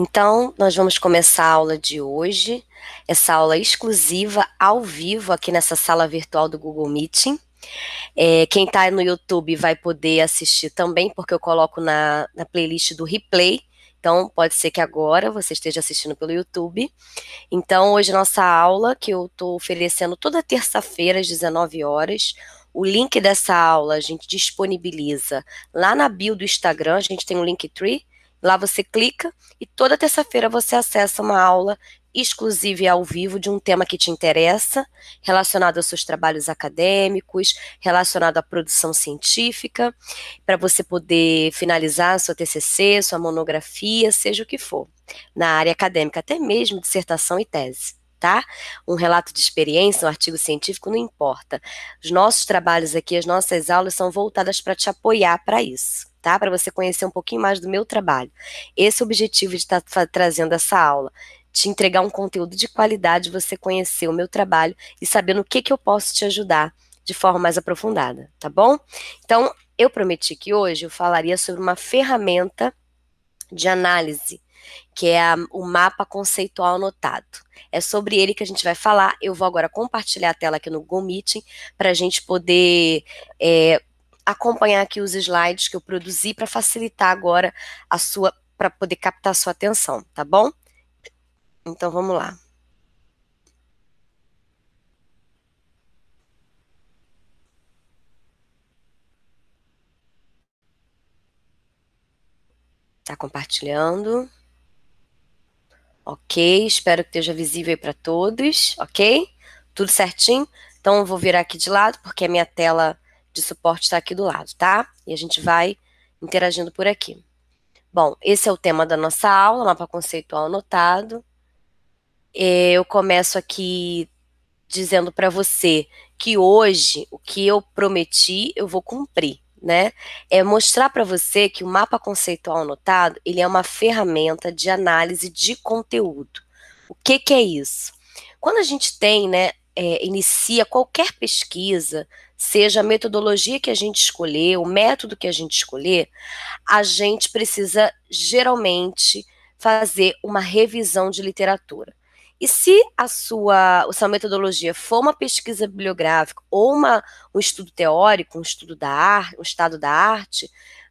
Então, nós vamos começar a aula de hoje, essa aula exclusiva ao vivo aqui nessa sala virtual do Google Meeting. É, quem está no YouTube vai poder assistir também, porque eu coloco na, na playlist do replay. Então, pode ser que agora você esteja assistindo pelo YouTube. Então, hoje nossa aula, que eu estou oferecendo toda terça-feira às 19 horas, o link dessa aula a gente disponibiliza lá na bio do Instagram, a gente tem um Linktree, Lá você clica e toda terça-feira você acessa uma aula exclusiva e ao vivo de um tema que te interessa, relacionado aos seus trabalhos acadêmicos, relacionado à produção científica, para você poder finalizar sua TCC, sua monografia, seja o que for, na área acadêmica, até mesmo dissertação e tese. Tá? Um relato de experiência, um artigo científico, não importa. Os nossos trabalhos aqui, as nossas aulas são voltadas para te apoiar para isso tá? Para você conhecer um pouquinho mais do meu trabalho. Esse é o objetivo de estar tá trazendo essa aula. Te entregar um conteúdo de qualidade, você conhecer o meu trabalho e saber no que, que eu posso te ajudar de forma mais aprofundada, tá bom? Então, eu prometi que hoje eu falaria sobre uma ferramenta de análise, que é a, o mapa conceitual anotado. É sobre ele que a gente vai falar. Eu vou agora compartilhar a tela aqui no Google Meeting para a gente poder é, acompanhar aqui os slides que eu produzi para facilitar agora a sua, para poder captar a sua atenção, tá bom? Então vamos lá. Tá compartilhando. Ok, espero que esteja visível aí para todos, ok? Tudo certinho? Então eu vou virar aqui de lado, porque a minha tela de suporte está aqui do lado, tá? E a gente vai interagindo por aqui. Bom, esse é o tema da nossa aula, mapa conceitual anotado. Eu começo aqui dizendo para você que hoje o que eu prometi eu vou cumprir, né? É mostrar para você que o mapa conceitual anotado ele é uma ferramenta de análise de conteúdo. O que, que é isso? Quando a gente tem, né, é, inicia qualquer pesquisa, seja a metodologia que a gente escolher, o método que a gente escolher, a gente precisa geralmente fazer uma revisão de literatura. E se a sua, a sua metodologia for uma pesquisa bibliográfica ou uma, um estudo teórico, um estudo da arte, um estado da arte,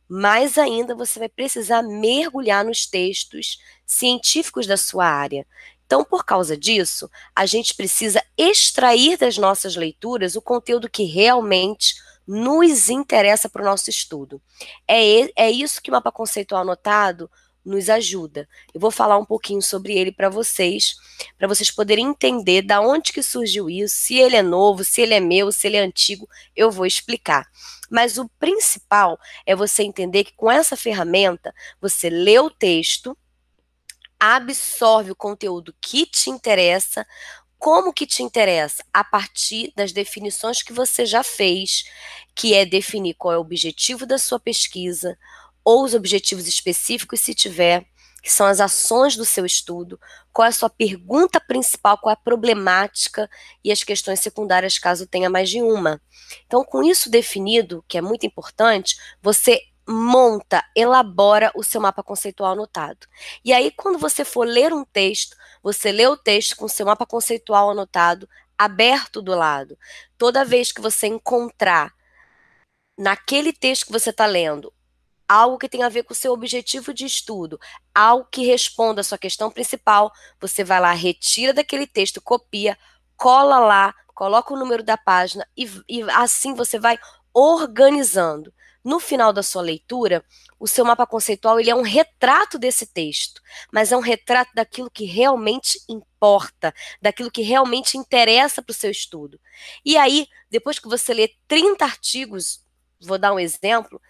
mais ainda você vai precisar mergulhar nos textos científicos da sua área. Então, por causa disso, a gente precisa extrair das nossas leituras o conteúdo que realmente nos interessa para o nosso estudo. É, é isso que o mapa conceitual anotado nos ajuda. Eu vou falar um pouquinho sobre ele para vocês, para vocês poderem entender da onde que surgiu isso, se ele é novo, se ele é meu, se ele é antigo, eu vou explicar. Mas o principal é você entender que com essa ferramenta, você lê o texto, absorve o conteúdo que te interessa, como que te interessa? A partir das definições que você já fez, que é definir qual é o objetivo da sua pesquisa, ou os objetivos específicos, se tiver, que são as ações do seu estudo, qual é a sua pergunta principal, qual é a problemática e as questões secundárias, caso tenha mais de uma. Então, com isso definido, que é muito importante, você monta, elabora o seu mapa conceitual anotado. E aí, quando você for ler um texto, você lê o texto com o seu mapa conceitual anotado aberto do lado. Toda vez que você encontrar naquele texto que você está lendo algo que tem a ver com o seu objetivo de estudo, algo que responda à sua questão principal, você vai lá, retira daquele texto, copia, cola lá, coloca o número da página e, e assim você vai organizando. No final da sua leitura, o seu mapa conceitual ele é um retrato desse texto, mas é um retrato daquilo que realmente importa, daquilo que realmente interessa para o seu estudo. E aí, depois que você lê 30 artigos, vou dar um exemplo,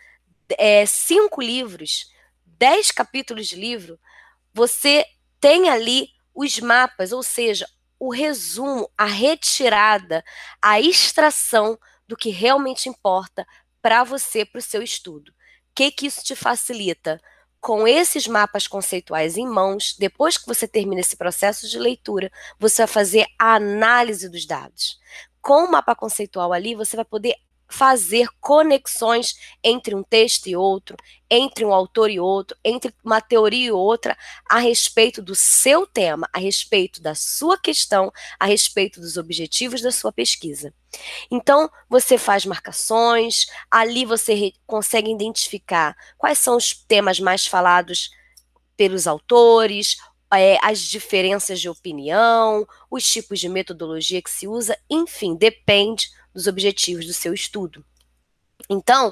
é, cinco livros, 10 capítulos de livro, você tem ali os mapas, ou seja, o resumo, a retirada, a extração do que realmente importa para você, para o seu estudo. O que, que isso te facilita? Com esses mapas conceituais em mãos, depois que você termina esse processo de leitura, você vai fazer a análise dos dados. Com o mapa conceitual ali, você vai poder fazer conexões entre um texto e outro, entre um autor e outro, entre uma teoria e outra, a respeito do seu tema, a respeito da sua questão, a respeito dos objetivos da sua pesquisa. Então, você faz marcações, ali você consegue identificar quais são os temas mais falados pelos autores, é, as diferenças de opinião, os tipos de metodologia que se usa, enfim, depende dos objetivos do seu estudo. Então,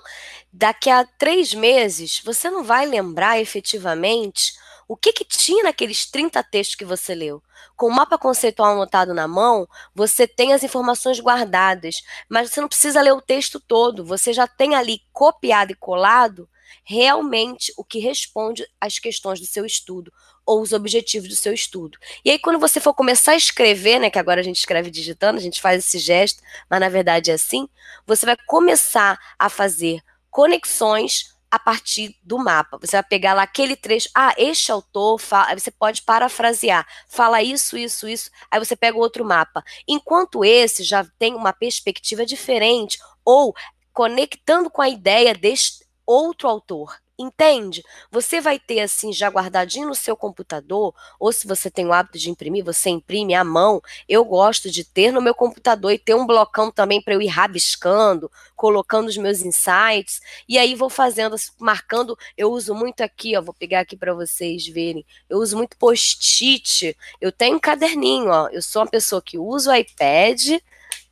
daqui a três meses, você não vai lembrar efetivamente o que, que tinha naqueles 30 textos que você leu. Com o mapa conceitual anotado na mão, você tem as informações guardadas, mas você não precisa ler o texto todo, você já tem ali copiado e colado realmente o que responde às questões do seu estudo ou os objetivos do seu estudo. E aí, quando você for começar a escrever, né, que agora a gente escreve digitando, a gente faz esse gesto, mas na verdade é assim, você vai começar a fazer conexões a partir do mapa. Você vai pegar lá aquele trecho, ah, este autor, fala, aí você pode parafrasear, fala isso, isso, isso, aí você pega outro mapa. Enquanto esse já tem uma perspectiva diferente, ou conectando com a ideia deste outro autor. Entende? Você vai ter assim já guardadinho no seu computador, ou se você tem o hábito de imprimir, você imprime à mão. Eu gosto de ter no meu computador e ter um blocão também para eu ir rabiscando, colocando os meus insights, e aí vou fazendo, marcando. Eu uso muito aqui, ó, vou pegar aqui para vocês verem. Eu uso muito post-it. Eu tenho um caderninho, ó. Eu sou uma pessoa que usa o iPad,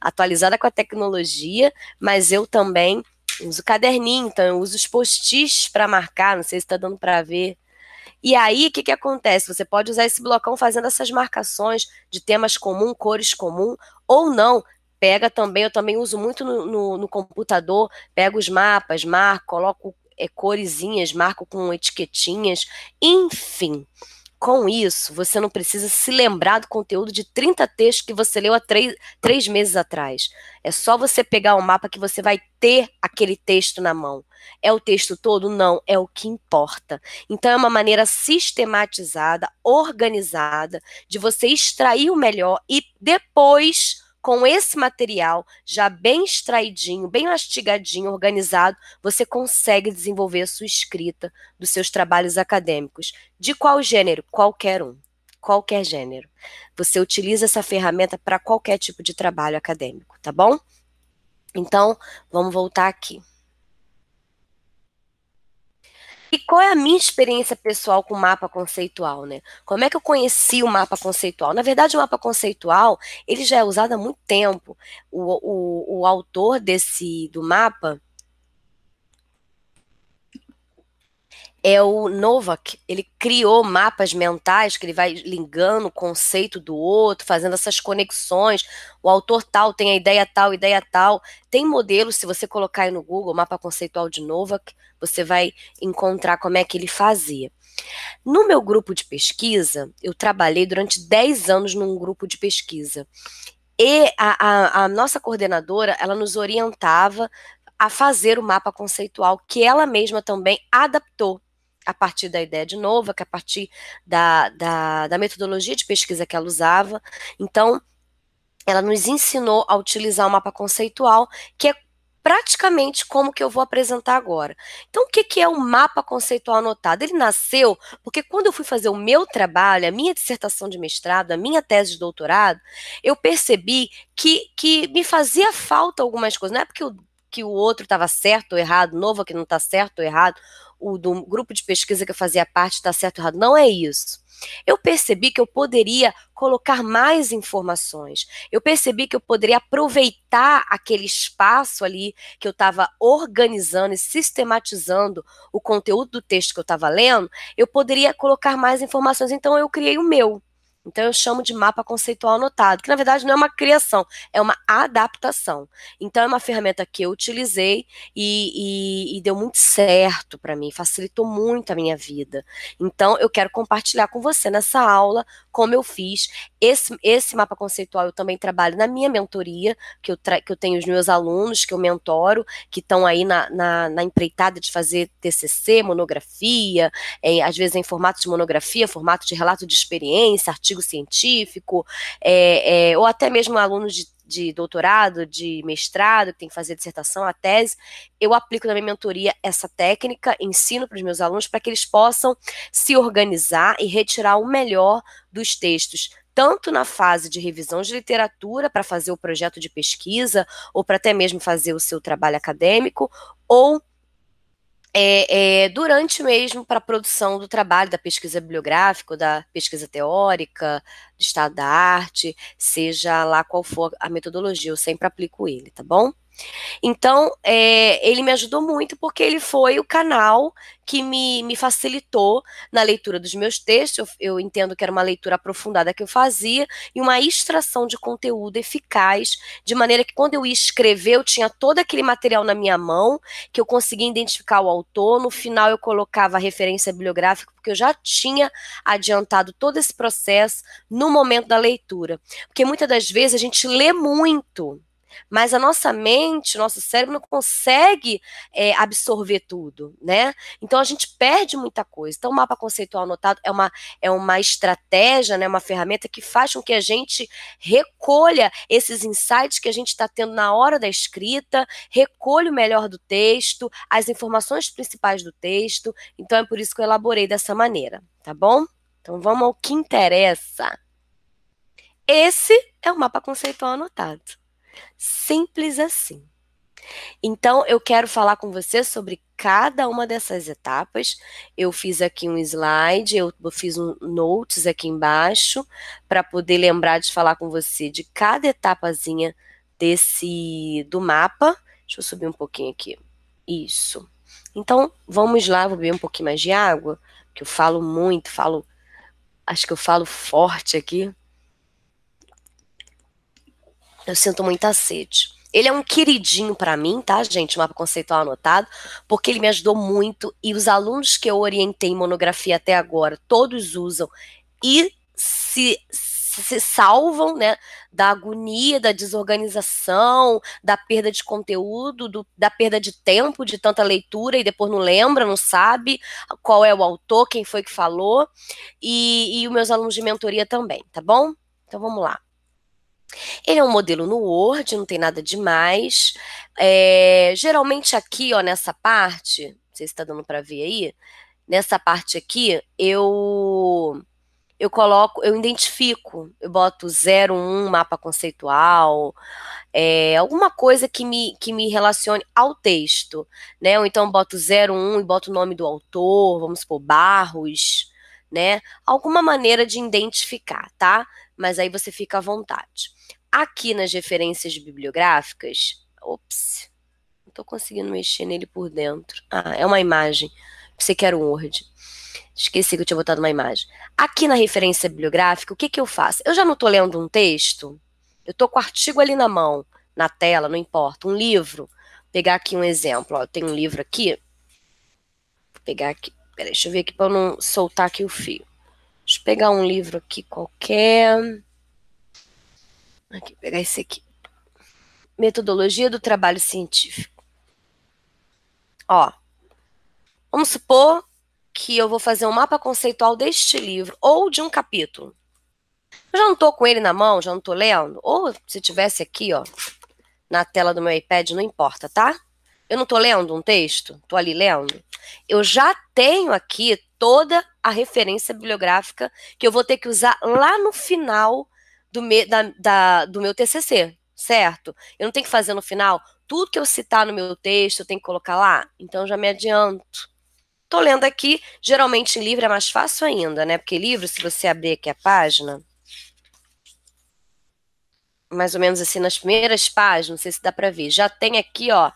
atualizada com a tecnologia, mas eu também uso caderninho, então eu uso os post-its para marcar, não sei se está dando para ver. E aí, o que, que acontece? Você pode usar esse blocão fazendo essas marcações de temas comum, cores comum, ou não. Pega também, eu também uso muito no, no, no computador, pego os mapas, marco, coloco é, coresinhas, marco com etiquetinhas, enfim. Com isso, você não precisa se lembrar do conteúdo de 30 textos que você leu há três, meses atrás. É só você pegar o um mapa que você vai ter aquele texto na mão. É o texto todo? Não, é o que importa. Então, é uma maneira sistematizada, organizada, de você extrair o melhor e depois com esse material já bem extraidinho, bem mastigadinho, organizado, você consegue desenvolver a sua escrita dos seus trabalhos acadêmicos. De qual gênero? Qualquer um. Qualquer gênero. Você utiliza essa ferramenta para qualquer tipo de trabalho acadêmico, tá bom? Então, vamos voltar aqui. E qual é a minha experiência pessoal com o mapa conceitual, né? Como é que eu conheci o mapa conceitual? Na verdade, o mapa conceitual, ele já é usado há muito tempo. O, o, o autor desse, do mapa, é o Novak. Ele criou mapas mentais que ele vai ligando o conceito do outro, fazendo essas conexões. O autor tal tem a ideia tal, ideia tal. Tem modelos, se você colocar aí no Google, mapa conceitual de Novak, você vai encontrar como é que ele fazia. No meu grupo de pesquisa, eu trabalhei durante 10 anos num grupo de pesquisa. E a, a, a nossa coordenadora, ela nos orientava a fazer o mapa conceitual que ela mesma também adaptou a partir da ideia de Nova, que a partir da, da, da metodologia de pesquisa que ela usava. Então, ela nos ensinou a utilizar o mapa conceitual, que é praticamente como que eu vou apresentar agora. Então, o que, que é o mapa conceitual anotado? Ele nasceu porque quando eu fui fazer o meu trabalho, a minha dissertação de mestrado, a minha tese de doutorado, eu percebi que, que me fazia falta algumas coisas. Não é porque o, que o outro estava certo ou errado, novo que não está certo ou errado o do grupo de pesquisa que eu fazia parte está certo ou errado. Não é isso. Eu percebi que eu poderia colocar mais informações. Eu percebi que eu poderia aproveitar aquele espaço ali que eu estava organizando e sistematizando o conteúdo do texto que eu estava lendo. Eu poderia colocar mais informações. Então eu criei o meu. Então eu chamo de mapa conceitual anotado, que na verdade não é uma criação, é uma adaptação. Então é uma ferramenta que eu utilizei e, e, e deu muito certo para mim, facilitou muito a minha vida. Então eu quero compartilhar com você nessa aula como eu fiz. Esse, esse mapa conceitual eu também trabalho na minha mentoria, que eu, que eu tenho os meus alunos que eu mentoro, que estão aí na, na, na, empreitada de fazer TCC, monografia, é, às vezes em formato de monografia, formato de relato de experiência, artigo científico, é, é, ou até mesmo alunos de de doutorado, de mestrado, que tem que fazer dissertação, a tese, eu aplico na minha mentoria essa técnica, ensino para os meus alunos para que eles possam se organizar e retirar o melhor dos textos, tanto na fase de revisão de literatura para fazer o projeto de pesquisa ou para até mesmo fazer o seu trabalho acadêmico, ou é, é, durante mesmo para a produção do trabalho da pesquisa bibliográfica, da pesquisa teórica, do estado da arte, seja lá qual for a metodologia, eu sempre aplico ele, tá bom? Então, é, ele me ajudou muito porque ele foi o canal que me, me facilitou na leitura dos meus textos. Eu, eu, entendo que era uma leitura aprofundada que eu fazia e uma extração de conteúdo eficaz, de maneira que quando eu ia escrever, eu tinha todo aquele material na minha mão, que eu conseguia identificar o autor. No final, eu colocava a referência bibliográfica, porque eu já tinha adiantado todo esse processo no momento da leitura. Porque muitas das vezes a gente lê muito mas a nossa mente, nosso cérebro não consegue é, absorver tudo, né? Então a gente perde muita coisa. Então o mapa conceitual anotado é uma, é uma estratégia, né, uma ferramenta que faz com que a gente recolha esses insights que a gente está tendo na hora da escrita, recolha o melhor do texto, as informações principais do texto. Então é por isso que eu elaborei dessa maneira, tá bom? Então vamos ao que interessa. Esse é o mapa conceitual anotado. Simples assim. Então, eu quero falar com você sobre cada uma dessas etapas. Eu fiz aqui um slide, eu fiz um notes aqui embaixo para poder lembrar de falar com você de cada etapazinha desse do mapa. Deixa eu subir um pouquinho aqui. Isso. Então, vamos lá, vou beber um pouquinho mais de água, que eu falo muito, falo acho que eu falo forte aqui. Eu sinto muita sede. Ele é um queridinho para mim, tá, gente? Mapa conceitual anotado, porque ele me ajudou muito e os alunos que eu orientei em monografia até agora, todos usam e se, se salvam, né, da agonia, da desorganização, da perda de conteúdo, do, da perda de tempo de tanta leitura e depois não lembra, não sabe qual é o autor, quem foi que falou, e, e os meus alunos de mentoria também, tá bom? Então vamos lá. Ele é um modelo no Word, não tem nada demais. É, geralmente aqui, ó, nessa parte, não sei se está dando para ver aí, nessa parte aqui, eu eu coloco, eu identifico, eu boto 01 mapa conceitual, é, alguma coisa que me, que me relacione ao texto, né? Ou então boto 01 e boto o nome do autor, vamos supor, Barros, né? Alguma maneira de identificar, tá? Mas aí você fica à vontade. Aqui nas referências bibliográficas, ops, não estou conseguindo mexer nele por dentro. Ah, é uma imagem. Você quer um Word. Esqueci que eu tinha botado uma imagem. Aqui na referência bibliográfica, o que, que eu faço? Eu já não estou lendo um texto, eu estou com o artigo ali na mão, na tela, não importa, um livro. Vou pegar aqui um exemplo. Ó, tenho um livro aqui. Vou pegar aqui. Peraí, deixa eu ver aqui para eu não soltar aqui o fio. Deixa eu pegar um livro aqui qualquer. Aqui, pegar esse aqui. Metodologia do trabalho científico. Ó, vamos supor que eu vou fazer um mapa conceitual deste livro ou de um capítulo. Eu já não estou com ele na mão, já não estou lendo. Ou se tivesse aqui, ó, na tela do meu iPad, não importa, tá? Eu não estou lendo um texto, estou ali lendo. Eu já tenho aqui toda a referência bibliográfica que eu vou ter que usar lá no final do, me, da, da, do meu TCC, certo? Eu não tenho que fazer no final tudo que eu citar no meu texto, eu tenho que colocar lá. Então já me adianto. Tô lendo aqui, geralmente em livro é mais fácil ainda, né? Porque livro, se você abrir aqui a página, mais ou menos assim nas primeiras páginas, não sei se dá para ver, já tem aqui, ó,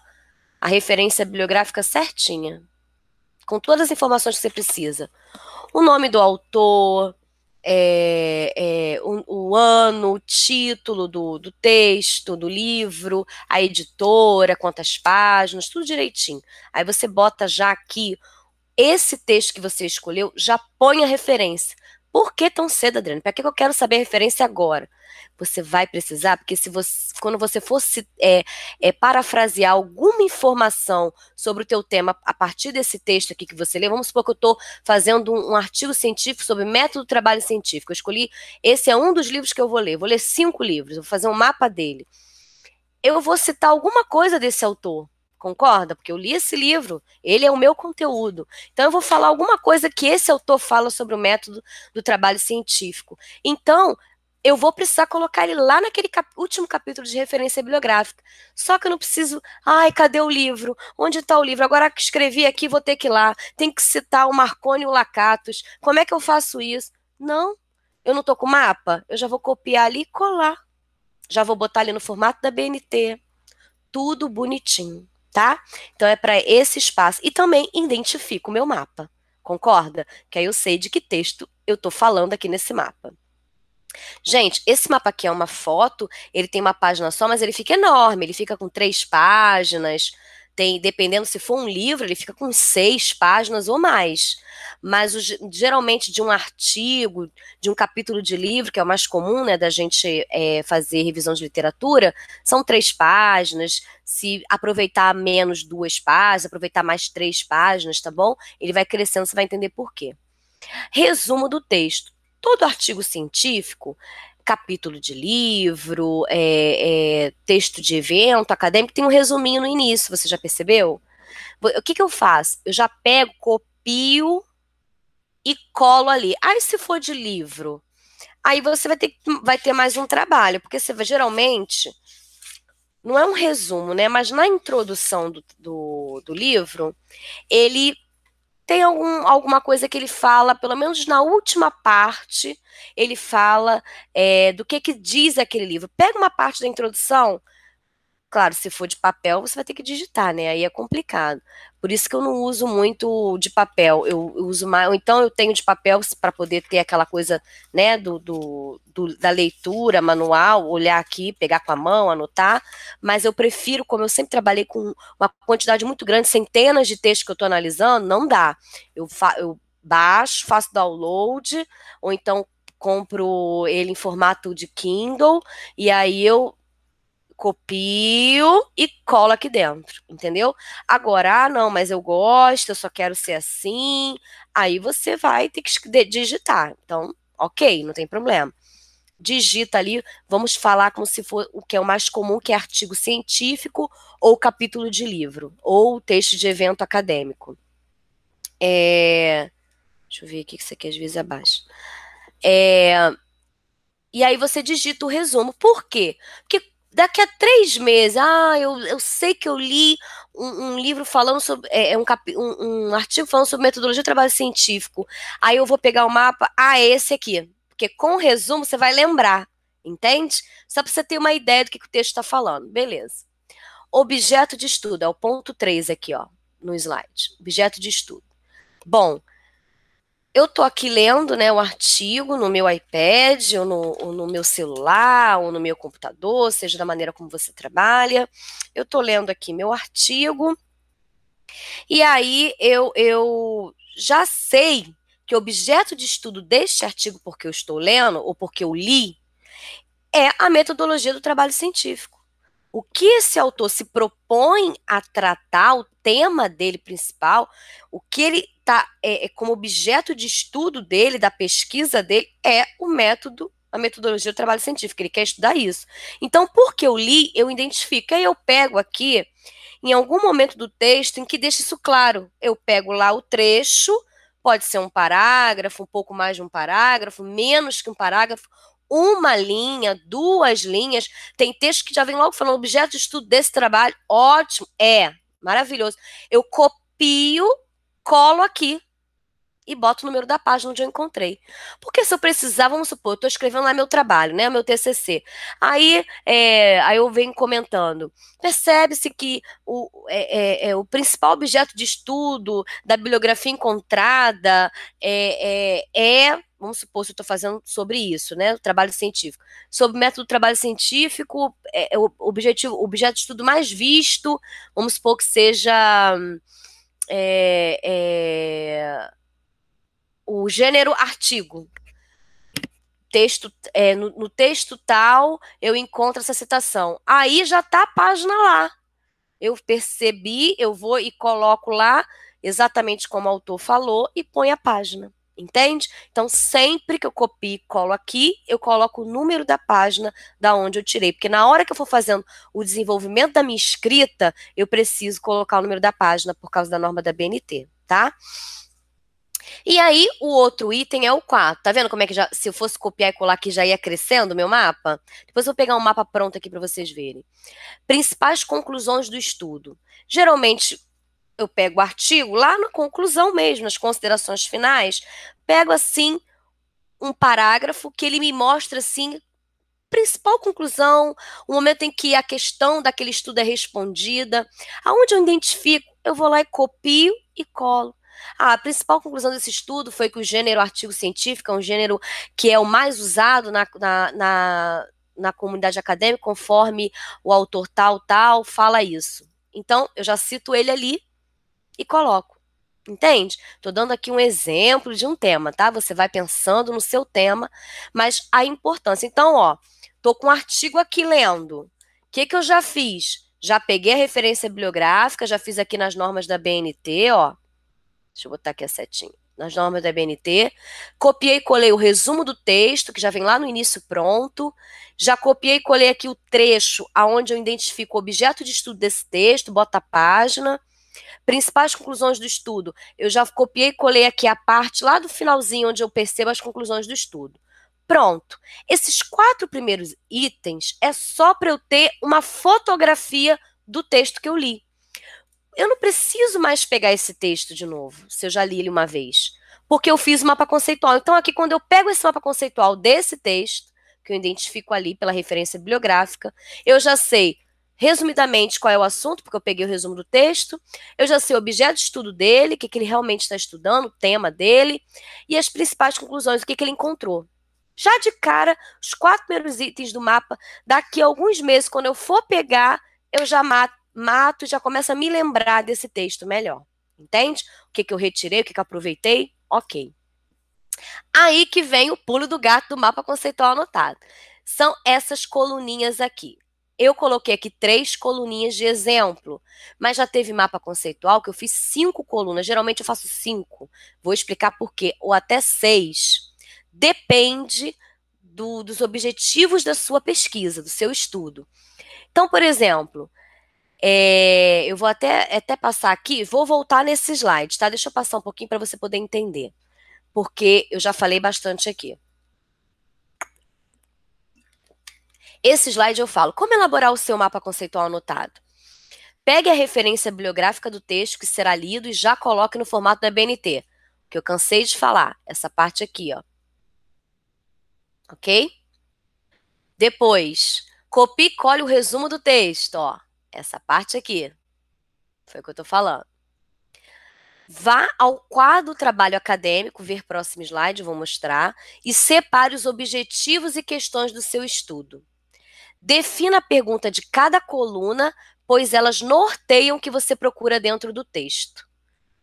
a referência bibliográfica certinha, com todas as informações que você precisa. O nome do autor, é, é, o, o, ano, o título do, do texto, do livro, a editora, quantas páginas, tudo direitinho. Aí você bota já aqui esse texto que você escolheu, já põe a referência. Por que tão cedo, Adriana? Para que eu quero saber a referência agora? Você vai precisar, porque se você, quando você fosse é, é, parafrasear alguma informação sobre o teu tema a partir desse texto aqui que você lê, vamos supor que eu estou fazendo um, um, artigo científico sobre método de trabalho científico. Eu escolhi, esse é um dos livros que eu vou ler. Vou ler cinco livros, vou fazer um mapa dele. Eu vou citar alguma coisa desse autor. Concorda? Porque eu li esse livro, ele é o meu conteúdo. Então eu vou falar alguma coisa que esse autor fala sobre o método do trabalho científico. Então, eu vou precisar colocar ele lá naquele cap último capítulo de referência bibliográfica. Só que eu não preciso, ai, cadê o livro? Onde está o livro? Agora que escrevi aqui, vou ter que ir lá. Tem que citar o Marconi e o Lacatus. Como é que eu faço isso? Não, eu não estou com mapa. Eu já vou copiar ali e colar. Já vou botar ali no formato da BNT. Tudo bonitinho tá? Então é para esse espaço. E também identifico o meu mapa. Concorda? Que aí eu sei de que texto eu estou falando aqui nesse mapa. Gente, esse mapa aqui é uma foto, ele tem uma página só, mas ele fica enorme, ele fica com três páginas, tem, dependendo se for um livro, ele fica com seis páginas ou mais. Mas o, geralmente de um artigo, de um capítulo de livro, que é o mais comum, né, da gente é, fazer revisão de literatura, são três páginas. Se aproveitar menos duas páginas, aproveitar mais três páginas, tá bom? Ele vai crescendo, você vai entender por quê. Resumo do texto. Todo artigo científico capítulo de livro, é, é, texto de evento acadêmico, tem um resuminho no início, você já percebeu? O que, que eu faço? Eu já pego, copio e colo ali. Aí, se for de livro, aí você vai ter, vai ter mais um trabalho, porque você geralmente não é um resumo, né? Mas na introdução do, do, do livro, ele tem algum, alguma coisa que ele fala, pelo menos na última parte, ele fala é, do que, que diz aquele livro. Pega uma parte da introdução, Claro, se for de papel, você vai ter que digitar, né? Aí é complicado. Por isso que eu não uso muito de papel. Eu, eu uso mais. Ou então eu tenho de papel para poder ter aquela coisa, né, do, do, do, da leitura manual, olhar aqui, pegar com a mão, anotar. Mas eu prefiro, como eu sempre trabalhei com uma quantidade muito grande, centenas de textos que eu estou analisando, não dá. Eu, fa eu baixo, faço download, ou então compro ele em formato de Kindle, e aí eu copio e colo aqui dentro, entendeu? Agora, ah, não, mas eu gosto, eu só quero ser assim. Aí você vai ter que digitar. Então, ok, não tem problema. Digita ali, vamos falar como se for o que é o mais comum, que é artigo científico ou capítulo de livro, ou texto de evento acadêmico. É... Deixa eu ver aqui que isso aqui às vezes abaixo. É... E aí você digita o resumo. Por quê? Porque daqui a três meses, ah, eu, eu sei que eu li um, um livro falando sobre, é, é um, um, um, artigo falando sobre metodologia de trabalho científico. Aí eu vou pegar o mapa, ah, é esse aqui. Porque com o resumo você vai lembrar, entende? Só para você ter uma ideia do que, que o texto está falando. Beleza. Objeto de estudo, é o ponto 3 aqui, ó, no slide. Objeto de estudo. Bom, eu estou aqui lendo né, o artigo no meu iPad, ou no, ou no, meu celular, ou no meu computador, seja da maneira como você trabalha. Eu estou lendo aqui meu artigo, e aí eu, eu já sei que o objeto de estudo deste artigo, porque eu estou lendo, ou porque eu li, é a metodologia do trabalho científico. O que esse autor se propõe a tratar, o tema dele principal, o que ele tá é, é, como objeto de estudo dele, da pesquisa dele, é o método, a metodologia do trabalho científico. Ele quer estudar isso. Então, porque eu li, eu identifico. Aí eu pego aqui, em algum momento do texto, em que deixa isso claro. Eu pego lá o trecho, pode ser um parágrafo, um pouco mais de um parágrafo, menos que um parágrafo, uma linha, duas linhas. Tem texto que já vem logo falando objeto de estudo desse trabalho. Ótimo, é maravilhoso. Eu copio, colo aqui e boto o número da página onde eu encontrei. Porque se eu precisar, vamos supor, eu estou escrevendo lá meu trabalho, né, meu TCC. Aí, é, aí eu venho comentando. Percebe-se que o, é, é, é, o principal objeto de estudo da bibliografia encontrada é, é, é vamos supor, se eu estou fazendo sobre isso, né, o trabalho científico, sobre o método do trabalho científico, é, é, o objetivo, o objeto de estudo mais visto, vamos supor que seja é, é, o gênero artigo. texto, é, no, no, texto tal, eu encontro essa citação. Aí já está a página lá. Eu percebi, eu vou e coloco lá exatamente como o autor falou e põe a página. Entende? Então, sempre que eu copio e colo aqui, eu coloco o número da página da onde eu tirei. Porque na hora que eu for fazendo o desenvolvimento da minha escrita, eu preciso colocar o número da página por causa da norma da BNT, tá? E aí, o outro item é o 4. Tá vendo como é que já, se eu fosse copiar e colar aqui, já ia crescendo o meu mapa? Depois eu vou pegar um mapa pronto aqui para vocês verem. Principais conclusões do estudo. Geralmente, eu pego o artigo lá na conclusão mesmo, nas considerações finais, pego assim um parágrafo que ele me mostra assim principal conclusão, o momento em que a questão daquele estudo é respondida, aonde eu identifico, eu vou lá e copio e colo. A principal conclusão desse estudo foi que o gênero artigo científico é um gênero que é o mais usado na, na, na, na comunidade acadêmica, conforme o autor tal, tal, fala isso. Então, eu já cito ele ali e coloco. Entende? Estou dando aqui um exemplo de um tema, tá? Você vai pensando no seu tema, mas a importância. Então, ó, tô com um artigo aqui lendo. O que, que eu já fiz? Já peguei a referência bibliográfica, já fiz aqui nas normas da BNT, ó. Deixa eu botar aqui a setinha. Nas normas da BNT. Copiei e colei o resumo do texto, que já vem lá no início pronto. Já copiei e colei aqui o trecho aonde eu identifico o objeto de estudo desse texto, bota a página. Principais conclusões do estudo. Eu já copiei e colei aqui a parte lá do finalzinho onde eu percebo as conclusões do estudo. Pronto. Esses quatro primeiros itens é só para eu ter uma fotografia do texto que eu li. Eu não preciso mais pegar esse texto de novo, se eu já li ele uma vez, porque eu fiz o mapa conceitual. Então, aqui, quando eu pego esse mapa conceitual desse texto, que eu identifico ali pela referência bibliográfica, eu já sei resumidamente qual é o assunto, porque eu peguei o resumo do texto, eu já sei o objeto de estudo dele, o que, que ele realmente está estudando, o tema dele, e as principais conclusões, o que, que ele encontrou. Já de cara, os quatro primeiros itens do mapa, daqui a alguns meses, quando eu for pegar, eu já mato, mato e já começo a me lembrar desse texto melhor. Entende? O que, que eu retirei, o que, que eu aproveitei? Ok. Aí que vem o pulo do gato do mapa conceitual anotado. São essas coluninhas aqui. Eu coloquei aqui três coluninhas de exemplo, mas já teve mapa conceitual que eu fiz cinco colunas. Geralmente eu faço cinco. Vou explicar por quê. Ou até seis. Depende do, dos objetivos da sua pesquisa, do seu estudo. Então, por exemplo, é, eu vou até, até passar aqui, vou voltar nesse slide, tá? Deixa eu passar um pouquinho para você poder entender. Porque eu já falei bastante aqui. Esse slide eu falo como elaborar o seu mapa conceitual anotado. Pegue a referência bibliográfica do texto que será lido e já coloque no formato da BNT, que eu cansei de falar, essa parte aqui, ó. Ok? Depois, copie e cole o resumo do texto, ó. Essa parte aqui. Foi o que eu tô falando. Vá ao quadro trabalho acadêmico, ver próximo slide, vou mostrar, e separe os objetivos e questões do seu estudo. Defina a pergunta de cada coluna, pois elas norteiam o que você procura dentro do texto.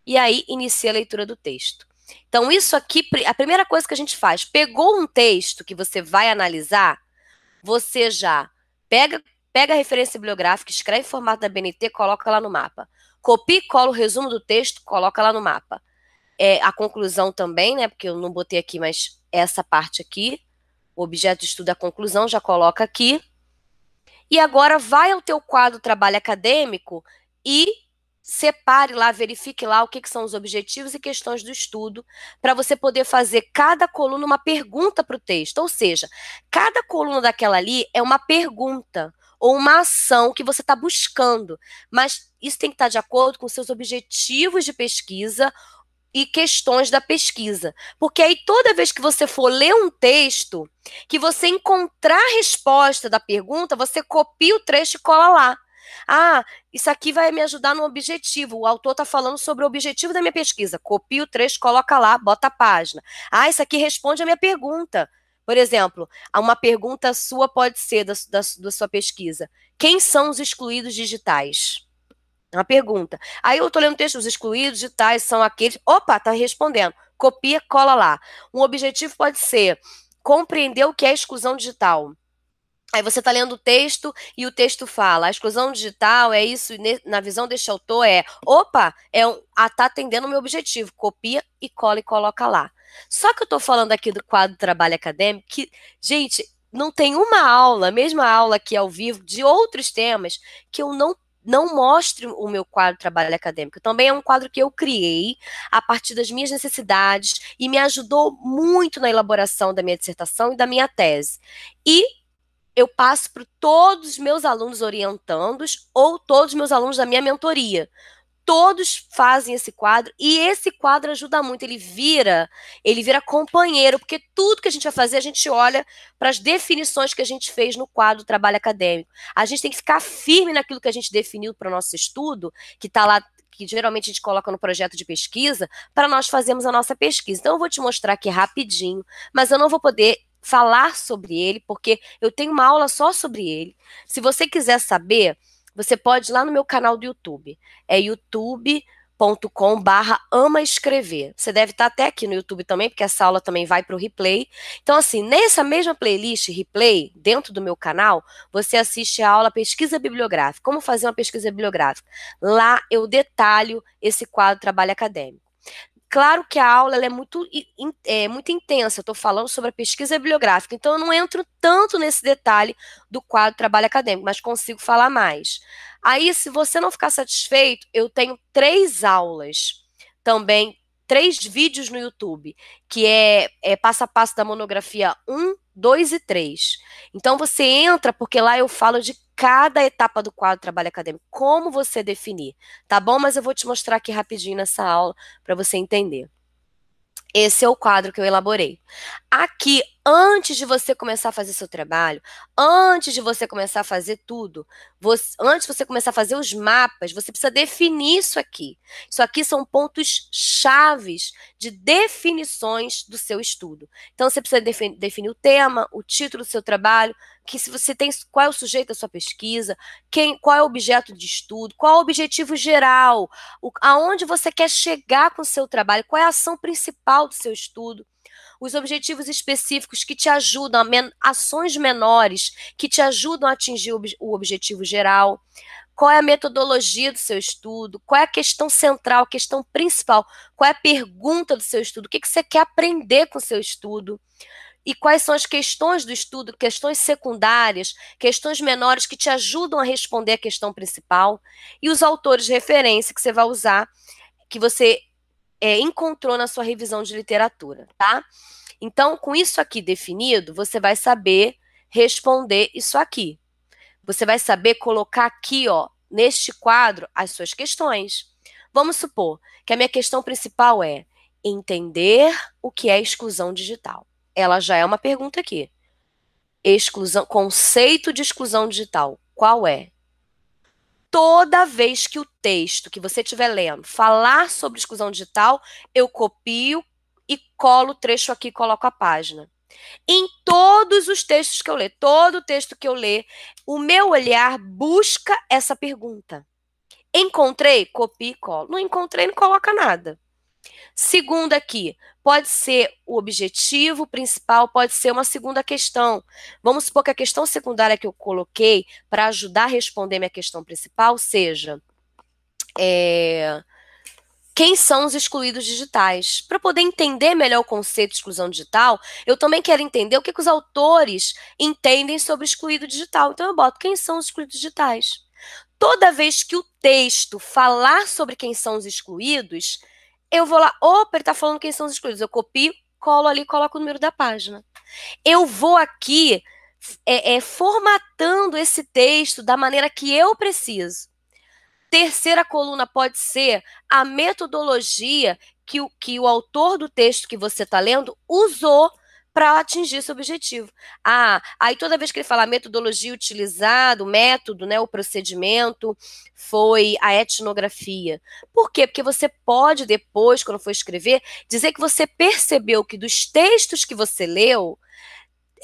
E aí, inicia a leitura do texto. Então, isso aqui, a primeira coisa que a gente faz, pegou um texto que você vai analisar, você já pega, pega a referência bibliográfica, escreve em formato da BNT, coloca lá no mapa. Copia e cola o resumo do texto, coloca lá no mapa. É, a conclusão também, né? Porque eu não botei aqui, mas essa parte aqui, o objeto de estudo, a conclusão, já coloca aqui. E agora vai ao teu quadro trabalho acadêmico e separe lá, verifique lá o que, que são os objetivos e questões do estudo, para você poder fazer cada coluna uma pergunta para o texto. Ou seja, cada coluna daquela ali é uma pergunta ou uma ação que você está buscando. Mas isso tem que estar tá de acordo com seus objetivos de pesquisa e questões da pesquisa. Porque aí toda vez que você for ler um texto, que você encontrar a resposta da pergunta, você copia o trecho e cola lá. Ah, isso aqui vai me ajudar no objetivo. O autor está falando sobre o objetivo da minha pesquisa. Copia o trecho, coloca lá, bota a página. Ah, isso aqui responde a minha pergunta. Por exemplo, uma pergunta sua pode ser da, da, da sua pesquisa: quem são os excluídos digitais? Uma pergunta. Aí eu estou lendo o texto, os excluídos digitais são aqueles. Opa, está respondendo. Copia, cola lá. Um objetivo pode ser compreender o que é exclusão digital. Aí você está lendo o texto e o texto fala, a exclusão digital é isso, na visão deste autor é, opa, é um, tá atendendo o meu objetivo, copia e cola e coloca lá. Só que eu estou falando aqui do quadro Trabalho Acadêmico, que, gente, não tem uma aula, mesmo a aula aqui ao vivo, de outros temas, que eu não não mostre o meu quadro Trabalho Acadêmico. Também é um quadro que eu criei a partir das minhas necessidades e me ajudou muito na elaboração da minha dissertação e da minha tese. E eu passo para todos os meus alunos orientandos ou todos os meus alunos da minha mentoria. Todos fazem esse quadro e esse quadro ajuda muito. Ele vira, ele vira companheiro, porque tudo que a gente vai fazer, a gente olha para as definições que a gente fez no quadro Trabalho Acadêmico. A gente tem que ficar firme naquilo que a gente definiu para o nosso estudo, que está lá que geralmente a gente coloca no projeto de pesquisa, para nós fazermos a nossa pesquisa. Então, eu vou te mostrar aqui rapidinho, mas eu não vou poder falar sobre ele, porque eu tenho uma aula só sobre ele. Se você quiser saber, você pode ir lá no meu canal do YouTube. É youtube.com barra ama escrever. Você deve estar até aqui no YouTube também, porque essa aula também vai para o replay. Então, assim, nessa mesma playlist replay, dentro do meu canal, você assiste a aula Pesquisa Bibliográfica. Como fazer uma pesquisa bibliográfica? Lá eu detalho esse quadro Trabalho Acadêmico. Claro que a aula é muito, é, muito intensa, estou falando sobre a pesquisa bibliográfica, então eu não entro tanto nesse detalhe do quadro trabalho acadêmico, mas consigo falar mais. Aí, se você não ficar satisfeito, eu tenho três aulas também, três vídeos no YouTube, que é, é passo a passo da monografia 1, 2 e 3. Então você entra, porque lá eu falo de cada etapa do quadro trabalho acadêmico, como você definir, tá bom? Mas eu vou te mostrar aqui rapidinho nessa aula para você entender. Esse é o quadro que eu elaborei. Aqui, antes de você começar a fazer seu trabalho, antes de você começar a fazer tudo, você, antes de você começar a fazer os mapas, você precisa definir isso aqui. Isso aqui são pontos chaves de definições do seu estudo. Então, você precisa definir, o tema, o título do seu trabalho, que se você tem qual é o sujeito da sua pesquisa, quem, qual é o objeto de estudo, qual é o objetivo geral, o, aonde você quer chegar com o seu trabalho, qual é a ação principal do seu estudo, os objetivos específicos que te ajudam, a men ações menores que te ajudam a atingir o, o objetivo geral, qual é a metodologia do seu estudo, qual é a questão central, a questão principal, qual é a pergunta do seu estudo, o que, que você quer aprender com o seu estudo e quais são as questões do estudo, questões secundárias, questões menores que te ajudam a responder a questão principal, e os autores de referência que você vai usar, que você é, encontrou na sua revisão de literatura, tá? Então, com isso aqui definido, você vai saber responder isso aqui. Você vai saber colocar aqui, ó, neste quadro, as suas questões. Vamos supor que a minha questão principal é entender o que é exclusão digital ela já é uma pergunta aqui. Exclusão, conceito de exclusão digital, qual é? Toda vez que o texto que você estiver lendo falar sobre exclusão digital, eu copio e colo o trecho aqui e coloco a página. Em todos os textos que eu ler, todo texto que eu ler, o meu olhar busca essa pergunta. Encontrei? Copia e colo. Não encontrei, não coloca nada. Segundo aqui, pode ser o objetivo principal, pode ser uma segunda questão. Vamos supor que a questão secundária que eu coloquei para ajudar a responder minha questão principal seja é, quem são os excluídos digitais. Para poder entender melhor o conceito de exclusão digital, eu também quero entender o que, que os autores entendem sobre excluído digital. Então eu boto quem são os excluídos digitais. Toda vez que o texto falar sobre quem são os excluídos, eu vou lá, opa, ele está falando quem são os excluídos. Eu copio, colo ali, coloco o número da página. Eu vou aqui é, é, formatando esse texto da maneira que eu preciso. Terceira coluna pode ser a metodologia que o, que o autor do texto que você está lendo usou para atingir esse objetivo. Ah, aí toda vez que ele fala metodologia utilizada, o método, né, o procedimento, foi a etnografia. Por quê? Porque você pode depois, quando for escrever, dizer que você percebeu que dos textos que você leu,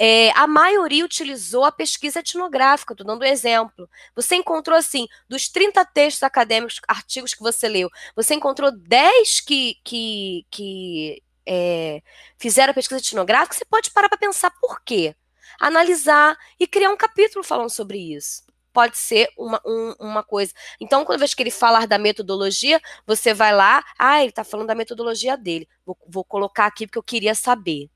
é, a maioria utilizou a pesquisa etnográfica, estou dando um exemplo. Você encontrou, assim, dos 30 textos acadêmicos, artigos que você leu, você encontrou 10 que, que, que é, fizeram a pesquisa etnográfica, você pode parar para pensar por quê. Analisar e criar um capítulo falando sobre isso. Pode ser uma, um, uma coisa. Então, quando vez que ele falar da metodologia, você vai lá, ah, ele está falando da metodologia dele. Vou, vou colocar aqui porque eu queria saber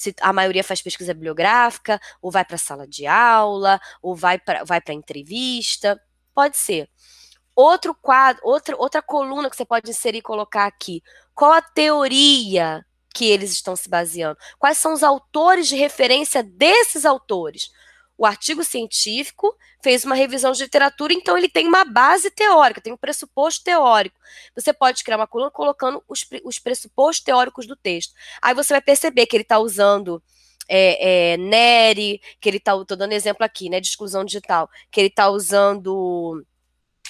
se a maioria faz pesquisa bibliográfica, ou vai para a sala de aula, ou vai para vai a entrevista. Pode ser. Outro quadro, outra, outra coluna que você pode inserir e colocar aqui. Qual a teoria que eles estão se baseando? Quais são os autores de referência desses autores? O artigo científico fez uma revisão de literatura, então ele tem uma base teórica, tem um pressuposto teórico. Você pode criar uma coluna colocando os, os pressupostos teóricos do texto. Aí você vai perceber que ele está usando é, é, Neri, que ele está, estou dando exemplo aqui, né, de exclusão digital, que ele está usando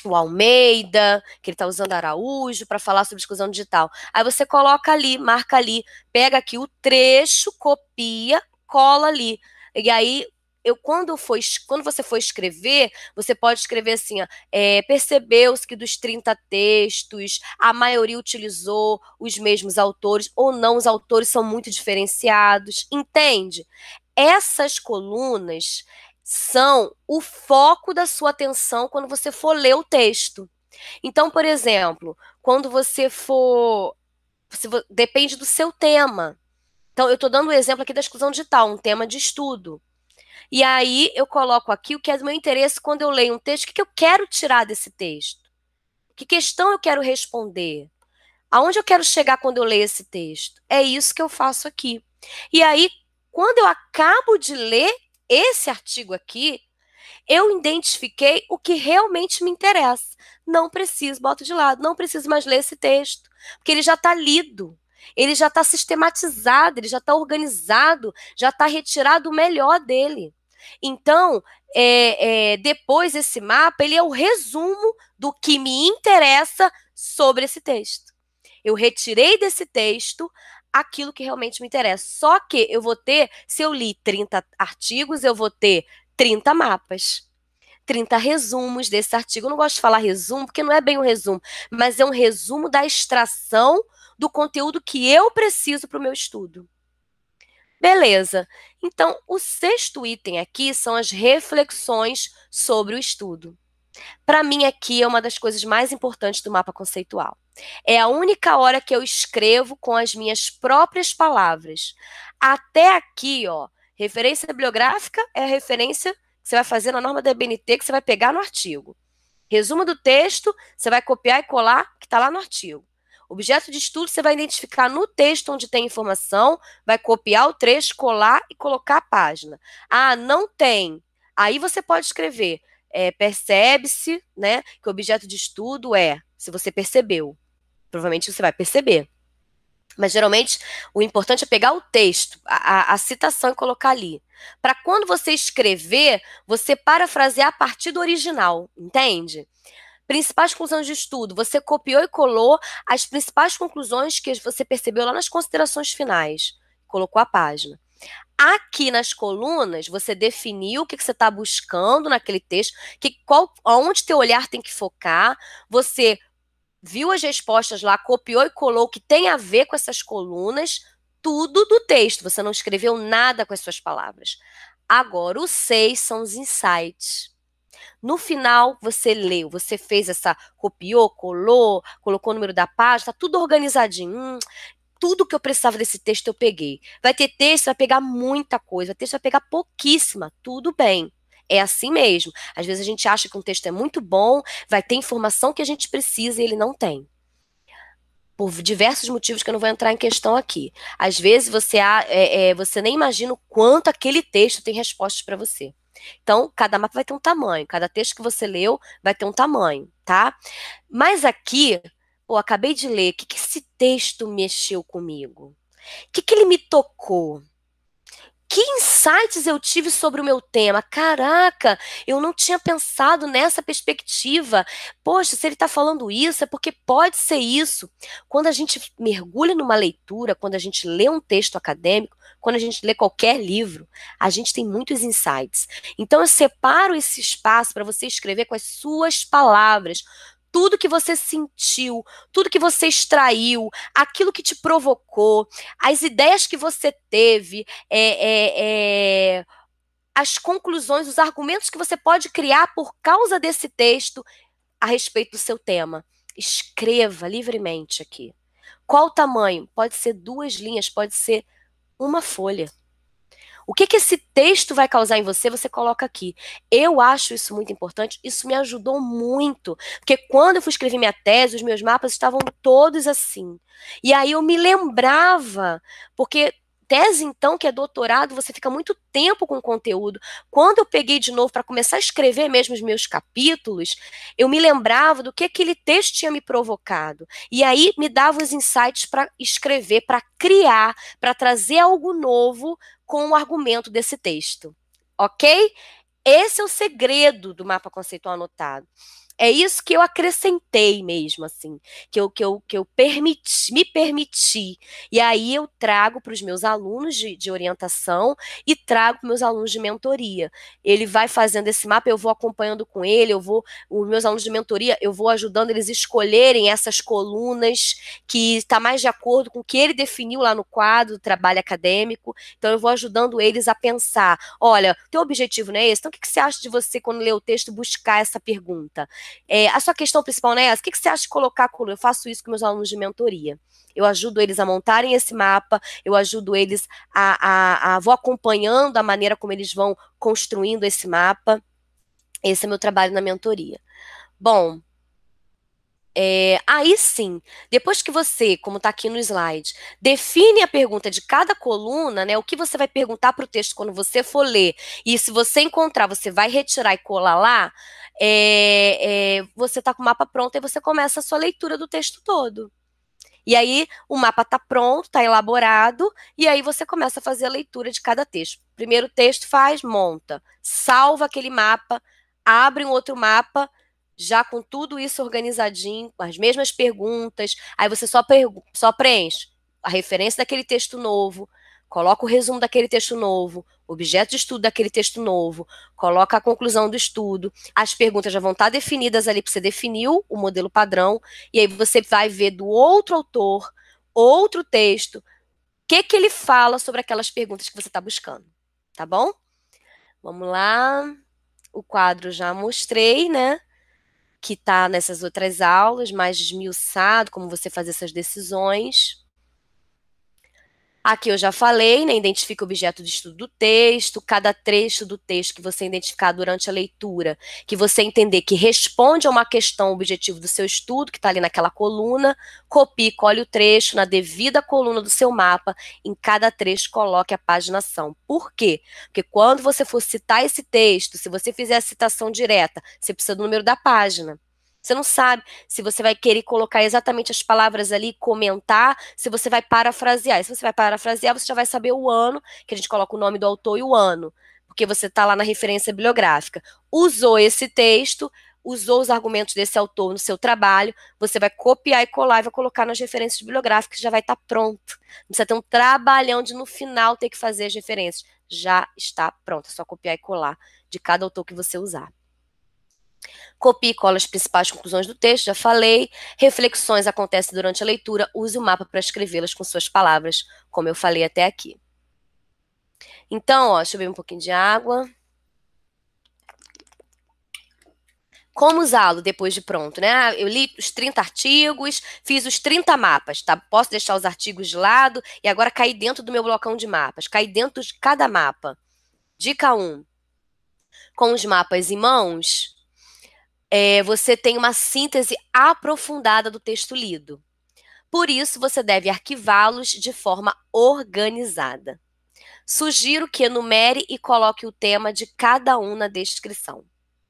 o Almeida, que ele está usando Araújo para falar sobre exclusão digital. Aí você coloca ali, marca ali, pega aqui o trecho, copia, cola ali. E aí eu quando for, quando você for escrever, você pode escrever assim, é, percebeu-se que dos 30 textos, a maioria utilizou os mesmos autores, ou não, os autores são muito diferenciados, entende? Essas colunas, são o foco da sua atenção quando você for ler o texto. Então, por exemplo, quando você for. Você, depende do seu tema. Então, eu estou dando o um exemplo aqui da exclusão digital, um tema de estudo. E aí eu coloco aqui o que é do meu interesse quando eu leio um texto, o que, que eu quero tirar desse texto? Que questão eu quero responder? Aonde eu quero chegar quando eu leio esse texto? É isso que eu faço aqui. E aí, quando eu acabo de ler, esse artigo aqui, eu identifiquei o que realmente me interessa. Não preciso, boto de lado, não preciso mais ler esse texto, porque ele já está lido, ele já está sistematizado, ele já está organizado, já está retirado o melhor dele. Então, é, é, depois esse mapa, ele é o resumo do que me interessa sobre esse texto. Eu retirei desse texto aquilo que realmente me interessa. Só que eu vou ter, se eu li 30 artigos, eu vou ter 30 mapas. 30 resumos desse artigo. Eu não gosto de falar resumo, porque não é bem um resumo, mas é um resumo da extração do conteúdo que eu preciso para o meu estudo. Beleza. Então, o sexto item aqui são as reflexões sobre o estudo. Para mim, aqui é uma das coisas mais importantes do mapa conceitual. É a única hora que eu escrevo com as minhas próprias palavras. Até aqui, ó, referência bibliográfica é a referência que você vai fazer na norma da BNT que você vai pegar no artigo. Resumo do texto, você vai copiar e colar que está lá no artigo. Objeto de estudo, você vai identificar no texto onde tem informação, vai copiar o trecho, colar e colocar a página. Ah, não tem. Aí você pode escrever é, percebe-se, né, que o objeto de estudo é, se você percebeu, provavelmente você vai perceber. Mas geralmente o importante é pegar o texto, a, a, a citação e colocar ali. Para quando você escrever, você parafrasear a partir do original, entende? Principais conclusões de estudo, você copiou e colou as principais conclusões que você percebeu lá nas considerações finais. Colocou a página. Aqui nas colunas, você definiu o que, que você está buscando naquele texto, que, qual, onde teu olhar tem que focar, você viu as respostas lá, copiou e colou o que tem a ver com essas colunas, tudo do texto. Você não escreveu nada com as suas palavras. Agora, o seis são os insights. No final, você leu, você fez essa, copiou, colou, colocou o número da página, tá tudo organizadinho. Hum, tudo que eu precisava desse texto eu peguei. Vai ter texto, vai pegar muita coisa, vai ter texto, vai pegar pouquíssima, tudo bem. É assim mesmo. Às vezes a gente acha que um texto é muito bom, vai ter informação que a gente precisa e ele não tem. Por diversos motivos que eu não vou entrar em questão aqui. Às vezes você, é, é, você nem imagina o quanto aquele texto tem respostas para você. Então, cada mapa vai ter um tamanho, cada texto que você leu vai ter um tamanho, tá? Mas aqui Pô, acabei de ler, o que, que esse texto mexeu comigo? O que, que ele me tocou? Que insights eu tive sobre o meu tema? Caraca, eu não tinha pensado nessa perspectiva. Poxa, se ele está falando isso, é porque pode ser isso. Quando a gente mergulha numa leitura, quando a gente lê um texto acadêmico, quando a gente lê qualquer livro, a gente tem muitos insights. Então, eu separo esse espaço para você escrever com as suas palavras tudo que você sentiu, tudo que você extraiu, aquilo que te provocou, as ideias que você teve, é, é, é, as conclusões, os argumentos que você pode criar por causa desse texto a respeito do seu tema. Escreva livremente aqui. Qual o tamanho? Pode ser duas linhas, pode ser uma folha. O que, que esse texto vai causar em você, você coloca aqui. Eu acho isso muito importante, isso me ajudou muito. Porque quando eu fui escrever minha tese, os meus mapas estavam todos assim. E aí eu me lembrava, porque tese, então, que é doutorado, você fica muito tempo com o conteúdo. Quando eu peguei de novo para começar a escrever mesmo os meus capítulos, eu me lembrava do que aquele texto tinha me provocado. E aí me dava os insights para escrever, para criar, para trazer algo novo com o argumento desse texto. Ok? Esse é o segredo do mapa conceitual anotado. É isso que eu acrescentei mesmo, assim, que eu, que eu, que eu permiti, me permiti. E aí eu trago para os meus alunos de, de orientação e trago para meus alunos de mentoria. Ele vai fazendo esse mapa, eu vou acompanhando com ele, eu vou, os meus alunos de mentoria, eu vou ajudando eles a escolherem essas colunas que está mais de acordo com o que ele definiu lá no quadro do trabalho acadêmico. Então eu vou ajudando eles a pensar, olha, teu objetivo não é esse, então o que, que você acha de você, quando lê o texto, buscar essa pergunta? É, a sua questão principal é essa? O que, que você acha de colocar coluna? Eu faço isso com meus alunos de mentoria. Eu ajudo eles a montarem esse mapa, eu ajudo eles a, a, a vou acompanhando a maneira como eles vão construindo esse mapa. Esse é meu trabalho na mentoria. Bom, é, aí sim, depois que você, como está aqui no slide, define a pergunta de cada coluna, né? O que você vai perguntar para o texto quando você for ler, e se você encontrar, você vai retirar e colar lá, é, é, você está com o mapa pronto e você começa a sua leitura do texto todo. E aí o mapa está pronto, está elaborado, e aí você começa a fazer a leitura de cada texto. Primeiro texto faz, monta, salva aquele mapa, abre um outro mapa já com tudo isso organizadinho, com as mesmas perguntas, aí você só, só preenche a referência daquele texto novo, coloca o resumo daquele texto novo, objeto de estudo daquele texto novo, coloca a conclusão do estudo, as perguntas já vão estar definidas ali, porque você definiu o modelo padrão, e aí você vai ver do outro autor, outro texto, o que, que ele fala sobre aquelas perguntas que você está buscando, tá bom? Vamos lá, o quadro já mostrei, né? Que está nessas outras aulas, mais desmiuçado, como você fazer essas decisões. Aqui eu já falei, né? Identifique o objeto de estudo do texto, cada trecho do texto que você identificar durante a leitura, que você entender que responde a uma questão objetivo do seu estudo, que está ali naquela coluna, copie, colhe o trecho na devida coluna do seu mapa, em cada trecho coloque a paginação. Por quê? Porque quando você for citar esse texto, se você fizer a citação direta, você precisa do número da página. Você não sabe se você vai querer colocar exatamente as palavras ali, comentar, se você vai parafrasear. E se você vai parafrasear, você já vai saber o ano, que a gente coloca o nome do autor e o ano, porque você está lá na referência bibliográfica. Usou esse texto, usou os argumentos desse autor no seu trabalho, você vai copiar e colar e vai colocar nas referências bibliográficas, já vai estar tá pronto. Não precisa ter um trabalhão de no final ter que fazer as referências. Já está pronto, é só copiar e colar de cada autor que você usar. Copie e cola as principais conclusões do texto, já falei. Reflexões acontecem durante a leitura, use o mapa para escrevê-las com suas palavras, como eu falei até aqui. Então, ó, deixa eu beber um pouquinho de água. Como usá-lo depois de pronto, né? Ah, eu li os 30 artigos, fiz os 30 mapas, tá? Posso deixar os artigos de lado e agora cair dentro do meu blocão de mapas, cair dentro de cada mapa. Dica 1. Com os mapas em mãos, é, você tem uma síntese aprofundada do texto lido. Por isso, você deve arquivá-los de forma organizada. Sugiro que enumere e coloque o tema de cada um na descrição,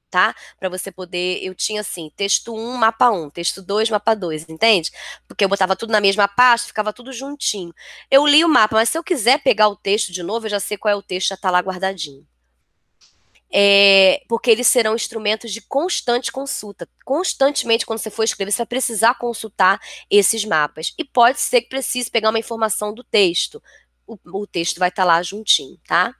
tá? Para você poder. Eu tinha assim: texto 1, mapa 1, texto 2, mapa 2, entende? Porque eu botava tudo na mesma pasta, ficava tudo juntinho. Eu li o mapa, mas se eu quiser pegar o texto de novo, eu já sei qual é o texto, já está lá guardadinho é, porque eles serão instrumentos de constante consulta. Constantemente, quando você for escrever, você vai precisar consultar esses mapas. E pode ser que precise pegar uma informação do texto. O, o texto vai estar tá lá juntinho, tá?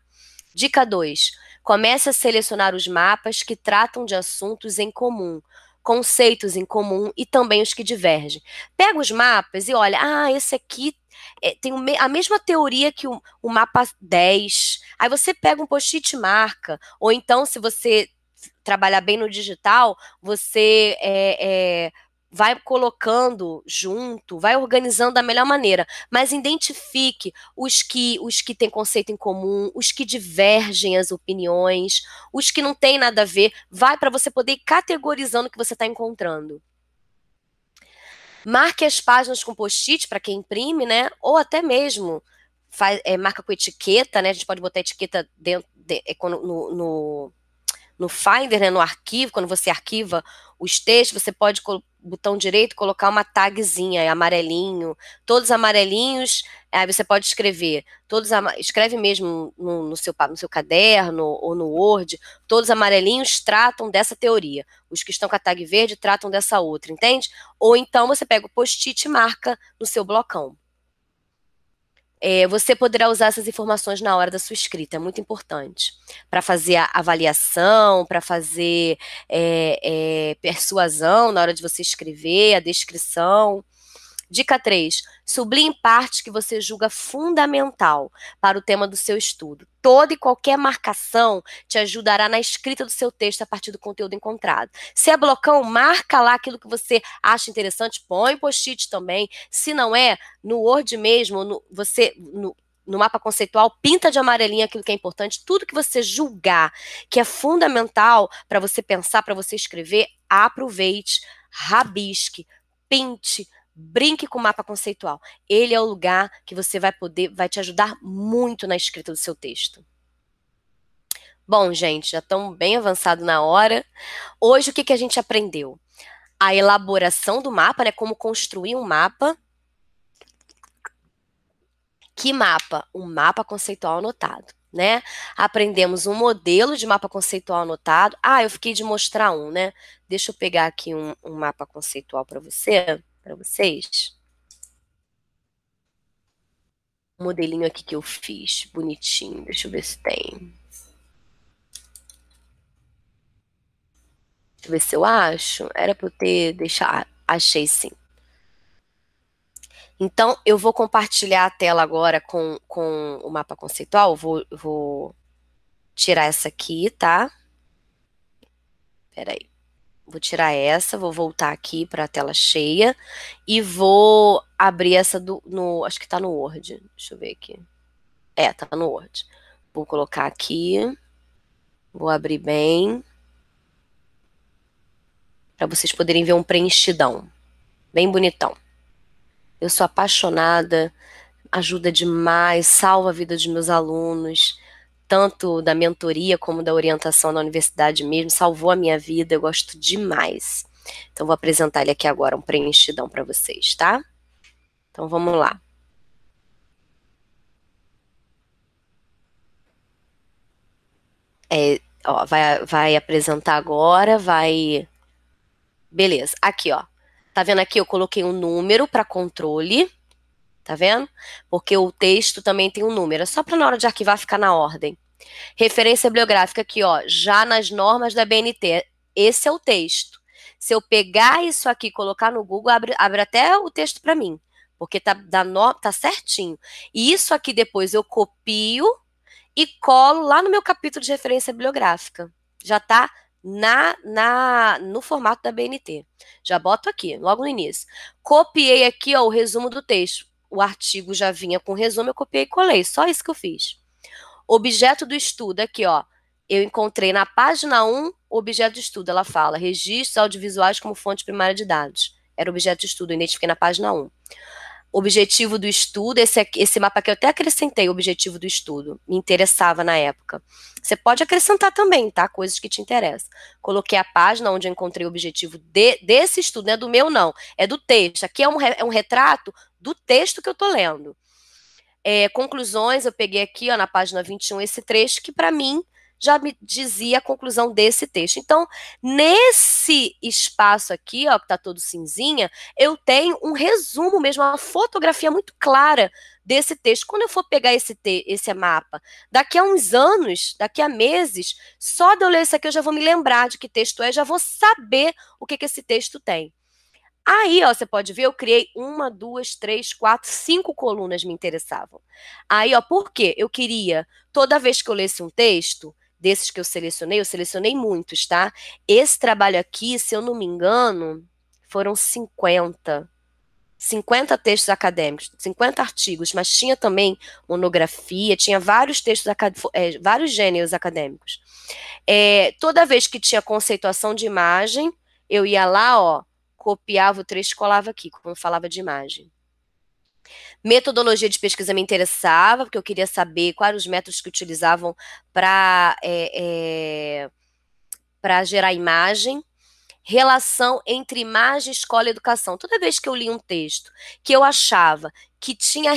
Dica 2. Comece a selecionar os mapas que tratam de assuntos em comum. conceitos em comum e também os que divergem. Pega os mapas e olha, ah, esse aqui é, tem a mesma teoria que o, mapa 10. Aí você pega um post-it e marca. Ou então, se você trabalhar bem no digital, você é, é, vai colocando junto, vai organizando da melhor maneira, mas identifique os que os que têm conceito em comum, os que divergem as opiniões, os que não têm nada a ver, vai para você poder ir categorizando o que você está encontrando. Marque as páginas com post-it para quem imprime, né? Ou até mesmo faz, é, marca com etiqueta, né? A gente pode botar etiqueta dentro de, é, no, no, no Finder, né? No arquivo, quando você arquiva os textos, você pode botão direito colocar uma tagzinha, é amarelinho, todos amarelinhos, aí você pode escrever, todos escreve mesmo no, no, seu, no seu caderno ou no Word, todos amarelinhos tratam dessa teoria, os que estão com a tag verde tratam dessa outra, entende? Ou então você pega o post-it e marca no seu blocão. É, você poderá usar essas informações na hora da sua escrita, é muito importante. Para fazer a avaliação, para fazer é, é, persuasão na hora de você escrever, a descrição. Dica 3. Sublinhe parte que você julga fundamental para o tema do seu estudo. Toda e qualquer marcação te ajudará na escrita do seu texto a partir do conteúdo encontrado. Se é blocão, marca lá aquilo que você acha interessante, põe post-it também. Se não é, no Word mesmo, no, você no, no mapa conceitual, pinta de amarelinho aquilo que é importante, tudo que você julgar que é fundamental para você pensar, para você escrever, aproveite, rabisque, pinte, Brinque com o mapa conceitual. Ele é o lugar que você vai poder, vai te ajudar muito na escrita do seu texto. Bom, gente, já estamos bem avançado na hora. Hoje, o que, que a gente aprendeu? A elaboração do mapa, né? Como construir um mapa. Que mapa? Um mapa conceitual anotado, né? Aprendemos um modelo de mapa conceitual anotado. Ah, eu fiquei de mostrar um, né? Deixa eu pegar aqui um, um mapa conceitual para você para vocês. Um modelinho aqui que eu fiz, bonitinho. Deixa eu ver se tem. Deixa eu ver se eu acho. Era para eu ter deixado. Achei sim. Então, eu vou compartilhar a tela agora com, com o mapa conceitual. Vou, vou tirar essa aqui, tá? Peraí. Vou tirar essa, vou voltar aqui para a tela cheia e vou abrir essa do, no, acho que está no Word. Deixa eu ver aqui. É, tá no Word. Vou colocar aqui. Vou abrir bem. Para vocês poderem ver um preenchidão. Bem bonitão. Eu sou apaixonada, ajuda demais, salva a vida dos meus alunos tanto da mentoria como da orientação na universidade mesmo, salvou a minha vida, eu gosto demais. Então, vou apresentar ele aqui agora, um preenchidão para vocês, tá? Então, vamos lá. É, ó, vai, vai apresentar agora, vai... Beleza, aqui, ó. Tá vendo aqui? Eu coloquei um número para controle, Tá vendo? Porque o texto também tem um número. É só para na hora de arquivar ficar na ordem. Referência bibliográfica aqui, ó, já nas normas da BNT. Esse é o texto. Se eu pegar isso aqui e colocar no Google, abre, abre até o texto para mim. Porque tá, da no, tá certinho. E isso aqui depois eu copio e colo lá no meu capítulo de referência bibliográfica. Já tá na, na no formato da BNT. Já boto aqui, logo no início. Copiei aqui ó, o resumo do texto o artigo já vinha com resumo, eu copiei e colei. Só isso que eu fiz. Objeto do estudo, aqui, ó. Eu encontrei na página 1 o objeto de estudo. Ela fala registros audiovisuais como fonte primária de dados. Era objeto de estudo, eu identifiquei na página 1. Objetivo do estudo, esse, esse mapa aqui eu até acrescentei objetivo do estudo, me interessava na época. Você pode acrescentar também, tá? Coisas que te interessam. Coloquei a página onde eu encontrei o objetivo de, desse estudo, não é do meu, não, é do texto. Aqui é um, é um retrato do texto que eu estou lendo. É, conclusões, eu peguei aqui ó, na página 21 esse trecho que para mim já me dizia a conclusão desse texto. Então, nesse espaço aqui, ó, que está todo cinzinha, eu tenho um resumo mesmo, uma fotografia muito clara desse texto. Quando eu for pegar esse, esse mapa, daqui a uns anos, daqui a meses, só de eu ler isso aqui eu já vou me lembrar de que texto é, já vou saber o que, que esse texto tem. Aí, ó, você pode ver, eu criei uma, duas, três, quatro, cinco colunas me interessavam. Aí, ó, por quê? Eu queria, toda vez que eu lesse um texto, desses que eu selecionei, eu selecionei muitos, tá? Esse trabalho aqui, se eu não me engano, foram 50. 50 textos acadêmicos, 50 artigos, mas tinha também monografia, tinha vários textos, é, vários gêneros acadêmicos. É, toda vez que tinha conceituação de imagem, eu ia lá, ó, copiava o trecho e colava aqui, quando falava de imagem. Metodologia de pesquisa me interessava, porque eu queria saber quais os métodos que utilizavam para é, é, para gerar imagem. Relação entre imagem, escola e educação. Toda vez que eu li um texto que eu achava que tinha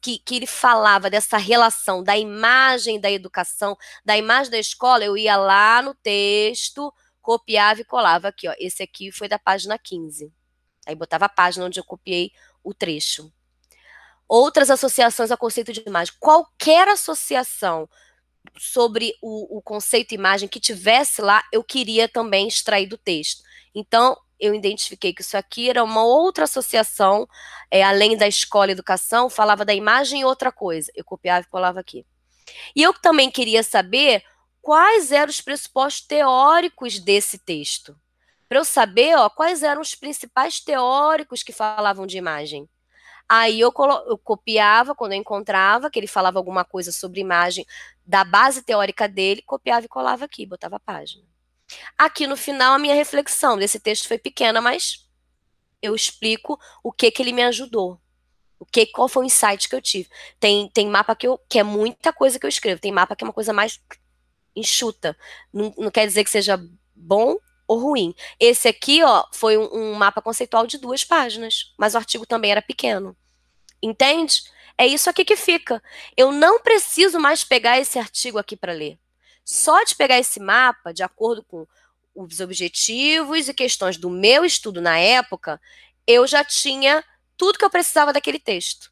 que, que ele falava dessa relação da imagem da educação, da imagem da escola, eu ia lá no texto, copiava e colava aqui, ó. Esse aqui foi da página 15. Aí botava a página onde eu copiei o trecho. Outras associações ao conceito de imagem. Qualquer associação sobre o, o conceito imagem que tivesse lá, eu queria também extrair do texto. Então, eu identifiquei que isso aqui era uma outra associação, é, além da escola e educação, falava da imagem e outra coisa. Eu copiava e colava aqui. E eu também queria saber quais eram os pressupostos teóricos desse texto. Para eu saber ó, quais eram os principais teóricos que falavam de imagem. Aí eu, eu, copiava, quando eu encontrava, que ele falava alguma coisa sobre imagem da base teórica dele, copiava e colava aqui, botava a página. Aqui no final, a minha reflexão desse texto foi pequena, mas eu explico o que, que ele me ajudou. O que, qual foi o insight que eu tive. Tem, tem mapa que, eu, que é muita coisa que eu escrevo, tem mapa que é uma coisa mais enxuta. Não, não quer dizer que seja bom ou ruim. Esse aqui, ó, foi um, um, mapa conceitual de duas páginas, mas o artigo também era pequeno. Entende? É isso aqui que fica. Eu não preciso mais pegar esse artigo aqui para ler. Só de pegar esse mapa, de acordo com os objetivos e questões do meu estudo na época, eu já tinha tudo que eu precisava daquele texto.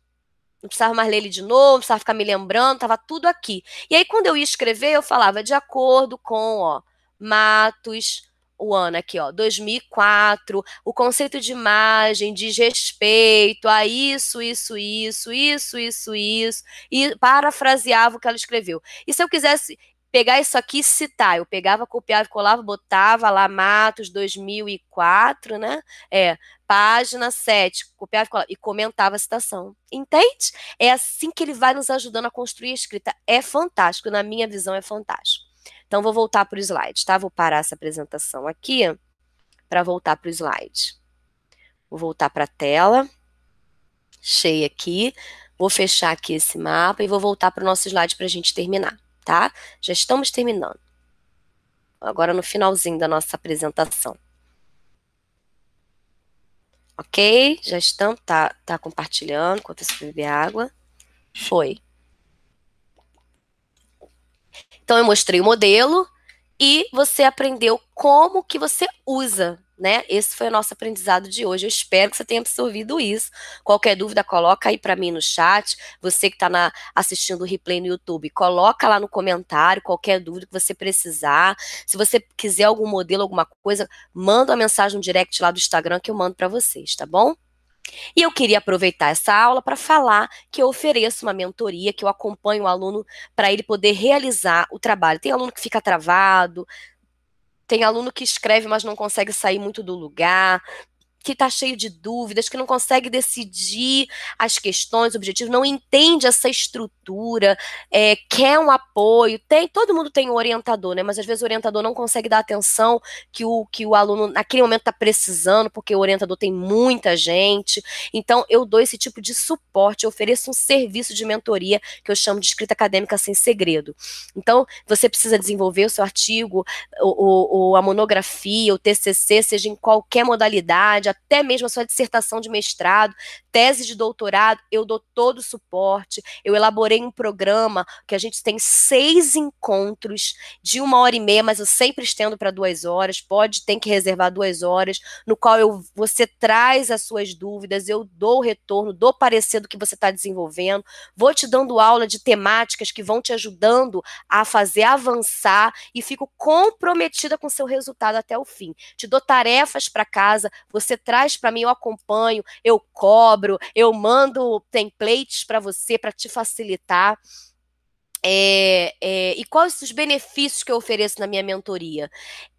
Não precisava mais ler ele de novo, não precisava ficar me lembrando, estava tudo aqui. E aí, quando eu ia escrever, eu falava de acordo com ó, Matos, o ano aqui, ó, 2004, o conceito de imagem diz respeito a isso, isso, isso, isso, isso, isso, e parafraseava o que ela escreveu. E se eu quisesse pegar isso aqui e citar. Eu pegava, copiava, colava, botava lá Matos 2004, né? É, página 7, copiava e colava, e comentava a citação. Entende? É assim que ele vai nos ajudando a construir a escrita. É fantástico, na minha visão é fantástico. Então, vou voltar para o slide, tá? Vou parar essa apresentação aqui para voltar para o slide. Vou voltar para a tela, cheia aqui. Vou fechar aqui esse mapa e vou voltar para o nosso slide para a gente terminar tá? Já estamos terminando. Agora no finalzinho da nossa apresentação. Ok? Já estão, tá, tá compartilhando enquanto você beber água. Foi. Então eu mostrei o modelo e você aprendeu como que você usa né? Esse foi o nosso aprendizado de hoje. Eu espero que você tenha absorvido isso. Qualquer dúvida, coloca aí para mim no chat. Você que está assistindo o replay no YouTube, coloca lá no comentário qualquer dúvida que você precisar. Se você quiser algum modelo, alguma coisa, manda uma mensagem no direct lá do Instagram que eu mando para vocês, tá bom? E eu queria aproveitar essa aula para falar que eu ofereço uma mentoria, que eu acompanho o aluno para ele poder realizar o trabalho. Tem aluno que fica travado, tem aluno que escreve, mas não consegue sair muito do lugar que está cheio de dúvidas, que não consegue decidir as questões, objetivos, não entende essa estrutura, é, quer um apoio, tem, todo mundo tem um orientador, né? Mas às vezes o orientador não consegue dar atenção que o, que o aluno naquele momento está precisando, porque o orientador tem muita gente. Então, eu dou esse tipo de suporte, eu ofereço um serviço de mentoria que eu chamo de escrita acadêmica sem segredo. Então, você precisa desenvolver o seu artigo, ou, ou a monografia, o TCC, seja em qualquer modalidade, até mesmo a sua dissertação de mestrado, tese de doutorado, eu dou todo o suporte. Eu elaborei um programa que a gente tem seis encontros de uma hora e meia, mas eu sempre estendo para duas horas. Pode, tem que reservar duas horas, no qual eu, você traz as suas dúvidas, eu dou o retorno, dou parecer do que você está desenvolvendo, vou te dando aula de temáticas que vão te ajudando a fazer avançar e fico comprometida com o seu resultado até o fim. Te dou tarefas para casa, você traz para mim, eu acompanho, eu cobro eu mando templates para você para te facilitar. É, é, e quais os benefícios que eu ofereço na minha mentoria?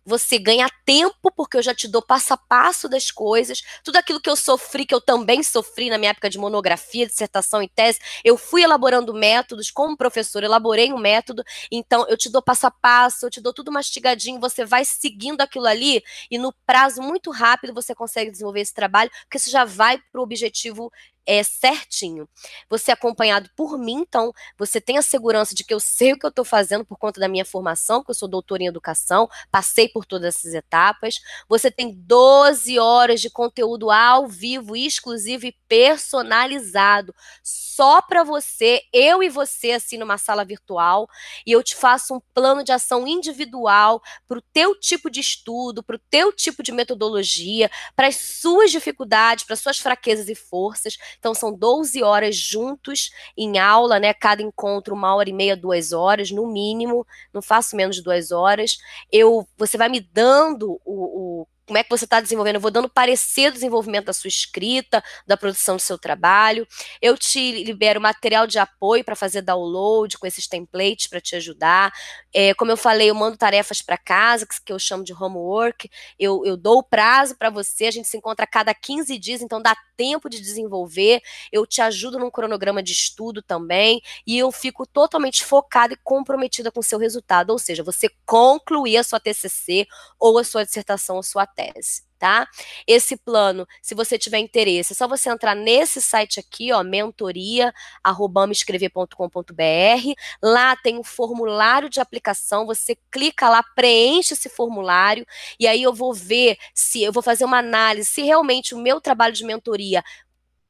você ganha tempo, porque eu já te dou passo a passo das coisas. Tudo aquilo que eu sofri, que eu também sofri na minha época de monografia, dissertação e tese, eu fui elaborando métodos, como professor, elaborei um método, então eu te dou passo a passo, eu te dou tudo mastigadinho, você vai seguindo aquilo ali e no prazo muito rápido você consegue desenvolver esse trabalho, porque você já vai para o objetivo é, certinho. Você é acompanhado por mim, então você tem a segurança de que eu sei o que eu estou fazendo por conta da minha formação, que eu sou doutora em educação, passei por todas essas etapas. Você tem 12 horas de conteúdo ao vivo, exclusivo e personalizado, só para você, eu e você, assim, numa sala virtual, e eu te faço um plano de ação individual para o teu tipo de estudo, para o teu tipo de metodologia, para as suas dificuldades, para suas fraquezas e forças. Então, são 12 horas juntos em aula, né? Cada encontro, uma hora e meia, duas horas, no mínimo. Não faço menos de duas horas. Eu, você vai me dando o, o como é que você está desenvolvendo, eu vou dando parecer do desenvolvimento da sua escrita, da produção do seu trabalho. Eu te libero material de apoio para fazer download com esses templates para te ajudar. É, como eu falei, eu mando tarefas para casa, que, eu chamo de homework. Eu, eu dou o prazo para você, a gente se encontra a cada 15 dias, então dá tempo de desenvolver. Eu te ajudo num cronograma de estudo também. E eu fico totalmente focada e comprometida com o seu resultado. Ou seja, você concluir a sua TCC ou a sua dissertação ou sua tese tá? Esse plano, se você tiver interesse, é só você entrar nesse site aqui, ó, mentoria@escrever.com.br. Lá tem um formulário de aplicação, você clica lá, preenche esse formulário e aí eu vou ver se eu vou fazer uma análise se realmente o meu trabalho de mentoria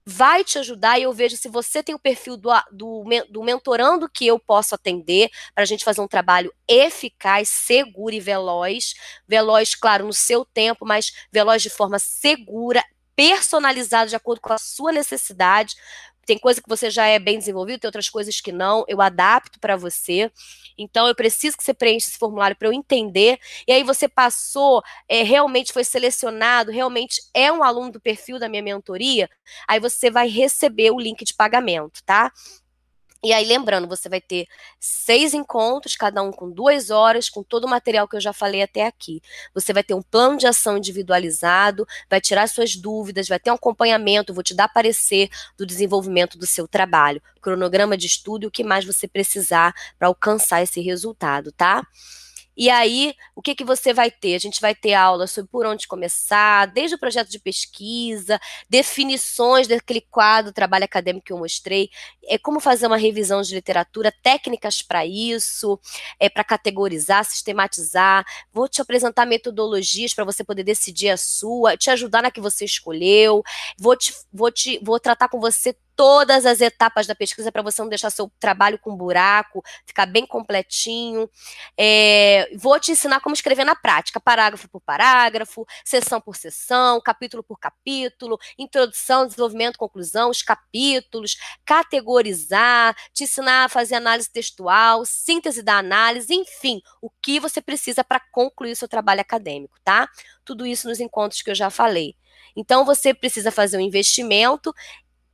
vai te ajudar e eu vejo se você tem o perfil do, do, do mentorando que eu posso atender para a gente fazer um trabalho eficaz, seguro e veloz. Veloz, claro, no seu tempo, mas veloz de forma segura, personalizado de acordo com a sua necessidade, tem coisa que você já é bem desenvolvido, tem outras coisas que não. Eu adapto para você. Então, eu preciso que você preencha esse formulário para eu entender. E aí você passou, é, realmente foi selecionado, realmente é um aluno do perfil da minha mentoria. Aí você vai receber o link de pagamento, tá? E aí, lembrando, você vai ter seis encontros, cada um com duas horas, com todo o material que eu já falei até aqui. Você vai ter um plano de ação individualizado, vai tirar suas dúvidas, vai ter um acompanhamento, vou te dar parecer do desenvolvimento do seu trabalho, cronograma de estudo e o que mais você precisar para alcançar esse resultado, tá? E aí, o que, que você vai ter? A gente vai ter aula sobre por onde começar, desde o projeto de pesquisa, definições daquele quadro trabalho acadêmico que eu mostrei, é como fazer uma revisão de literatura, técnicas para isso, é para categorizar, sistematizar. Vou te apresentar metodologias para você poder decidir a sua, te ajudar na que você escolheu. Vou te, vou te, vou tratar com você todas as etapas da pesquisa para você não deixar seu trabalho com buraco, ficar bem completinho. É, vou te ensinar como escrever na prática, parágrafo por parágrafo, sessão por sessão, capítulo por capítulo, introdução, desenvolvimento, conclusão, os capítulos, categorizar, te ensinar a fazer análise textual, síntese da análise, enfim, o que você precisa para concluir seu trabalho acadêmico, tá? Tudo isso nos encontros que eu já falei. Então, você precisa fazer um investimento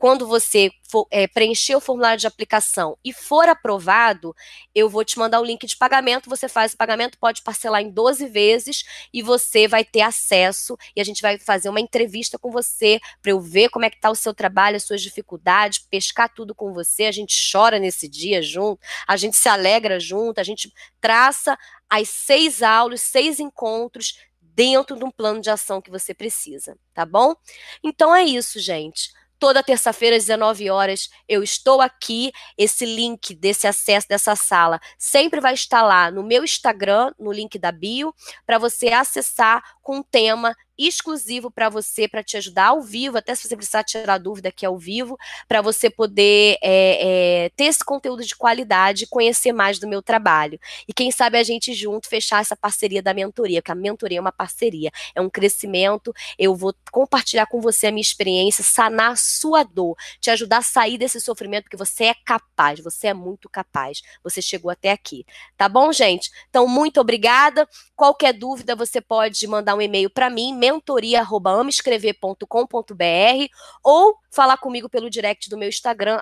quando você for, é, preencher o formulário de aplicação e for aprovado, eu vou te mandar o link de pagamento, você faz o pagamento, pode parcelar em 12 vezes e você vai ter acesso e a gente vai fazer uma entrevista com você para eu ver como é que está o seu trabalho, as suas dificuldades, pescar tudo com você, a gente chora nesse dia junto, a gente se alegra junto, a gente traça as seis aulas, seis encontros dentro de um plano de ação que você precisa, tá bom? Então é isso, gente. Toda terça-feira, às 19 horas, eu estou aqui. Esse link desse acesso dessa sala sempre vai estar lá no meu Instagram, no link da bio, para você acessar com o tema exclusivo para você, para te ajudar ao vivo, até se você precisar tirar dúvida aqui ao vivo, para você poder é, é, ter esse conteúdo de qualidade, conhecer mais do meu trabalho. E quem sabe a gente junto fechar essa parceria da mentoria, porque a mentoria é uma parceria, é um crescimento. Eu vou compartilhar com você a minha experiência, sanar a sua dor, te ajudar a sair desse sofrimento, porque você é capaz, você é muito capaz. Você chegou até aqui. Tá bom, gente? Então, muito obrigada. Qualquer dúvida, você pode mandar um e-mail para mim, mentoria.amescrever.com.br ou falar comigo pelo direct do meu Instagram,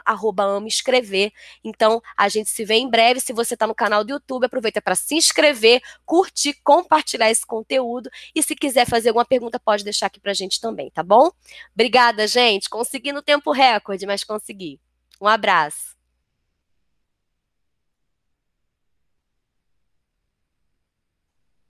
amescrever. Então, a gente se vê em breve. Se você está no canal do YouTube, aproveita para se inscrever, curtir, compartilhar esse conteúdo. E se quiser fazer alguma pergunta, pode deixar aqui para a gente também, tá bom? Obrigada, gente. Consegui no tempo recorde, mas consegui. Um abraço.